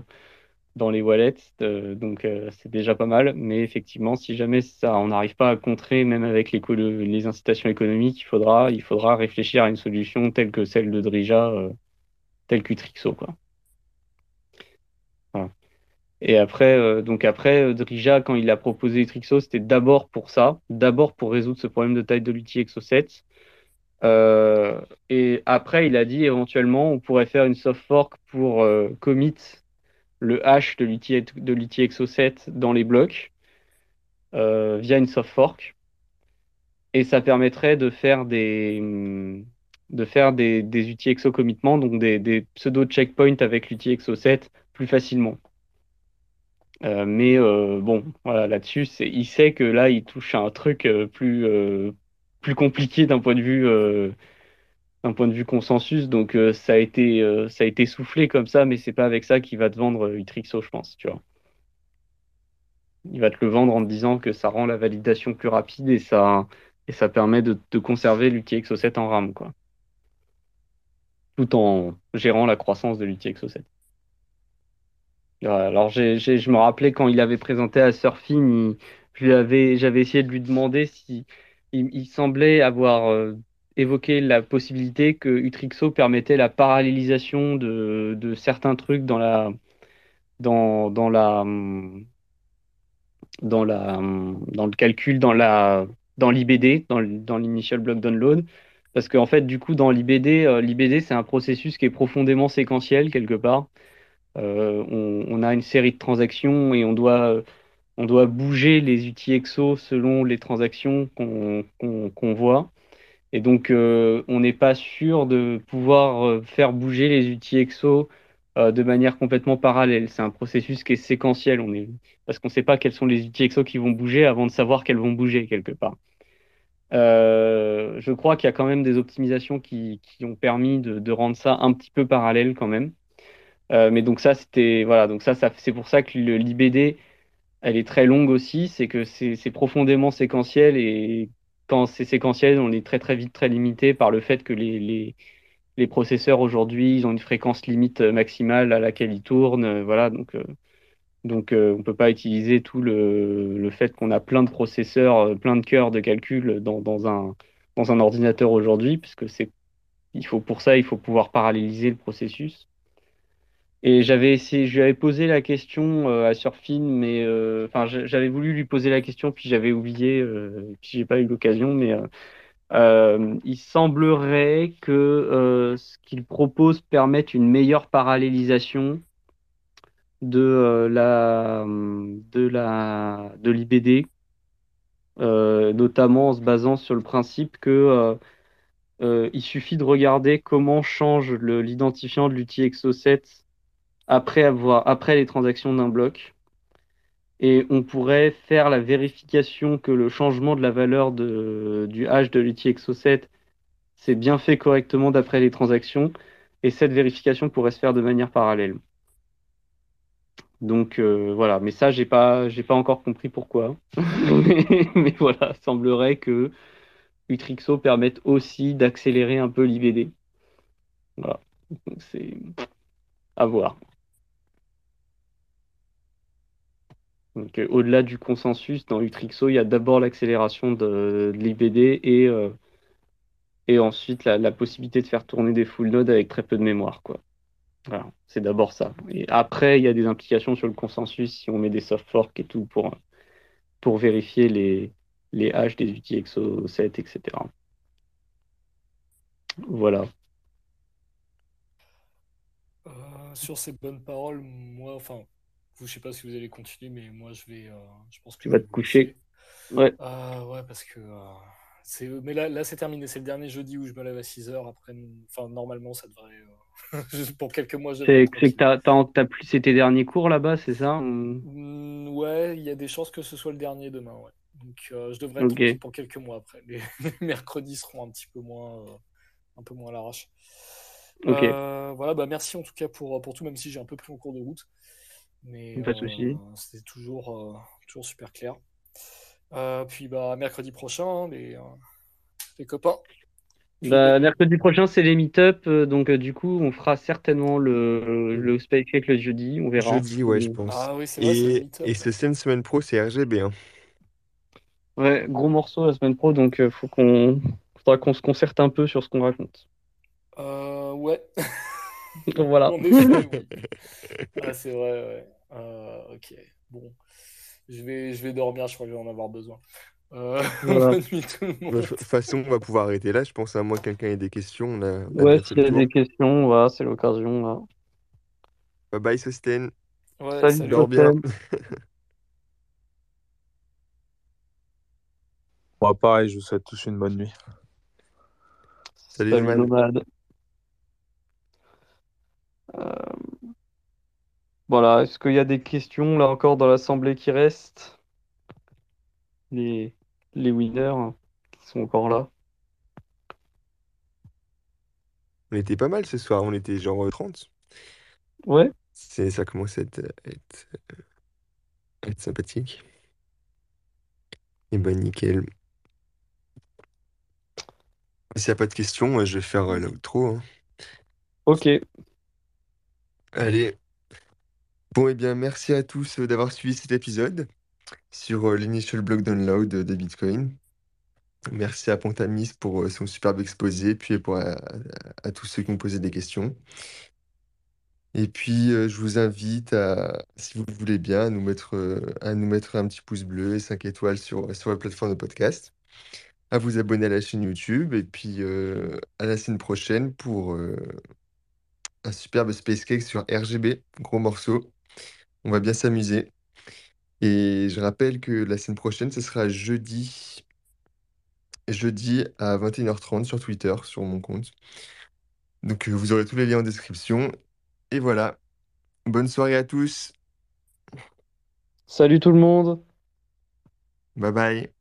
dans les wallets. donc c'est déjà pas mal. Mais effectivement, si jamais ça, on n'arrive pas à contrer, même avec les, incitations économiques, il faudra, il faudra réfléchir à une solution telle que celle de Drija, telle qu'Utrixo. Et après, donc après, Drija, quand il a proposé Utrixo, c'était d'abord pour ça, d'abord pour résoudre ce problème de taille de l'outil Exo7. Euh, et après, il a dit éventuellement, on pourrait faire une soft fork pour euh, commit le hash de l'outil Exo 7 dans les blocs euh, via une soft fork. Et ça permettrait de faire des, de faire des, des outils exo commitment, donc des, des pseudo checkpoints avec l'outil Exo 7 plus facilement. mais bon, là-dessus, il sait que là, il touche à un truc plus, plus compliqué d'un point de vue euh, d'un point de vue consensus. Donc euh, ça a été euh, ça a été soufflé comme ça, mais c'est pas avec ça qu'il va te vendre Utrixo, je pense, tu vois. Il va te le vendre en te disant que ça rend la validation plus rapide et ça et ça permet de, conserver l'UTXO 7 en RAM. Tout en gérant la croissance de l'UTXO 7. Alors je me rappelais quand il avait présenté à Surfing, j'avais essayé de lui demander si il, semblait avoir euh, évoqué la possibilité que Utrixo permettait la parallélisation de, certains trucs dans la dans, dans la dans la dans le calcul dans la dans l'IBD dans, dans l'initial block download. Parce qu'en fait du coup dans l'IBD euh, l'IBD c'est un processus qui est profondément séquentiel quelque part. Euh, on, a une série de transactions et on doit on doit bouger les outils EXO selon les transactions qu'on voit. Et donc, euh, on n'est pas sûr de pouvoir euh, faire bouger les outils EXO euh, de manière complètement parallèle. C'est un processus qui est séquentiel. On est... Parce qu'on ne sait pas quels sont les outils EXO qui vont bouger avant de savoir qu'elles vont bouger quelque part. je crois qu'il y a quand même des optimisations qui, ont permis de, rendre ça un petit peu parallèle quand même. mais donc ça, c'était voilà, donc ça, ça c'est pour ça que l'IBD elle est très longue aussi, c'est que c'est profondément séquentiel et quand c'est séquentiel, on est très très vite très limité par le fait que les, les, processeurs aujourd'hui, ils ont une fréquence limite maximale à laquelle ils tournent, voilà, donc euh, donc euh, on peut pas utiliser tout le, le fait qu'on a plein de processeurs, euh, plein de cœurs de calcul dans, dans un dans un ordinateur aujourd'hui, puisque c'est il faut pour ça, il faut pouvoir paralléliser le processus. Et j'avais essayé, je lui avais posé la question euh, à Surfin, mais euh, enfin, j'avais voulu lui poser la question, puis j'avais oublié, euh, puis j'ai pas eu l'occasion, mais il semblerait que ce qu'il propose permette une meilleure parallélisation de la de la de l'IBD, notamment en se basant sur le principe que il suffit de regarder comment change l'identifiant de l'outil Exo7 après, avoir, après les transactions d'un bloc. Et on pourrait faire la vérification que le changement de la valeur de, du hash de l'UTXO7 s'est bien fait correctement d'après les transactions. Et cette vérification pourrait se faire de manière parallèle. Donc euh, voilà, mais ça, j'ai pas, j'ai pas encore compris pourquoi. *laughs* mais, voilà, semblerait que Utrixo permette aussi d'accélérer un peu l'IBD. Voilà, c'est à voir. Euh, au-delà du consensus, dans Utrixo, il y a d'abord l'accélération de, l'IBD et, euh, et ensuite la, possibilité de faire tourner des full nodes avec très peu de mémoire. C'est d'abord ça. Et après, il y a des implications sur le consensus si on met des soft forks et tout pour, vérifier les, les hash des outils Exo 7, etc. Voilà. Euh, sur ces bonnes paroles, moi, enfin, vous, je sais pas si vous allez continuer, mais moi, je vais, je pense que tu vas te coucher. Ouais. ouais, parce que mais là, là c'est terminé. C'est le dernier jeudi où je me lève à 6h. Après, enfin, normalement, ça devrait. Euh, *laughs* pour quelques mois, je C'est que plus ces tes derniers cours là-bas, c'est ça mmh, Ouais, il y a des chances que ce soit le dernier demain. Ouais. Donc, euh, je devrais être pour quelques mois après. *laughs* Les, mercredis seront un petit peu moins, euh, un peu moins à l'arrache. voilà, bah merci en tout cas pour, pour tout, même si j'ai un peu pris en cours de route. Mais pas de souci. C'était toujours, toujours super clair. Euh, puis bah, mercredi prochain, hein, les, euh, les copains. Bah, mercredi prochain, c'est les meet-up. Euh, donc, du coup, on fera certainement le, le Space Cake le jeudi. On verra. Jeudi, ouais, je pense. Ah, oui, c'est vrai, et, et ce semaine pro, c'est RGB. Hein. Ouais, gros morceau la semaine pro. Donc, faut qu'on faudra qu'on se concerte un peu sur ce qu'on raconte. Euh, ouais. *laughs* donc, voilà. *laughs* ah, c'est vrai, ouais. ok. Bon je vais, je vais dormir, je crois que je vais en avoir besoin. Euh, *laughs* bonne nuit tout le monde. De toute façon, on va pouvoir arrêter là. Je pense à moi quelqu'un ait des questions. On a, ouais, s'il y a des questions, voilà, c'est l'occasion. Bye bye, Sosten. Ouais, salut, salut. Dors bien. *laughs* Moi, pareil, je vous souhaite tous une bonne nuit. Salut, salut Nomade. Euh... Voilà, est-ce qu'il y a des questions là encore dans l'assemblée qui restent? Les, les winners qui sont encore là. On était pas mal ce soir, on était genre 30. Ouais. C'est, ça commence à être, être, sympathique. Et ben nickel. S'il n'y a pas de questions, je vais faire euh, l'outro. Hein. Ok. Allez, Bon, et eh bien, merci à tous euh, d'avoir suivi cet épisode sur euh, l'initial block download de Bitcoin. Merci à Pontamis pour euh, son superbe exposé, puis pour à, tous ceux qui ont posé des questions. Et puis, je vous invite à, si vous le voulez bien, à nous mettre, à nous mettre un petit pouce bleu et 5 étoiles sur, sur la plateforme de podcast, à vous abonner à la chaîne YouTube, et puis à la semaine prochaine pour un superbe Space Cake sur RGB, gros morceau. On va bien s'amuser. Et je rappelle que la semaine prochaine, ce sera jeudi, jeudi à 21h30 sur Twitter, sur mon compte. Donc euh, vous aurez tous les liens en description. Et voilà. Bonne soirée à tous. Salut tout le monde. Bye bye.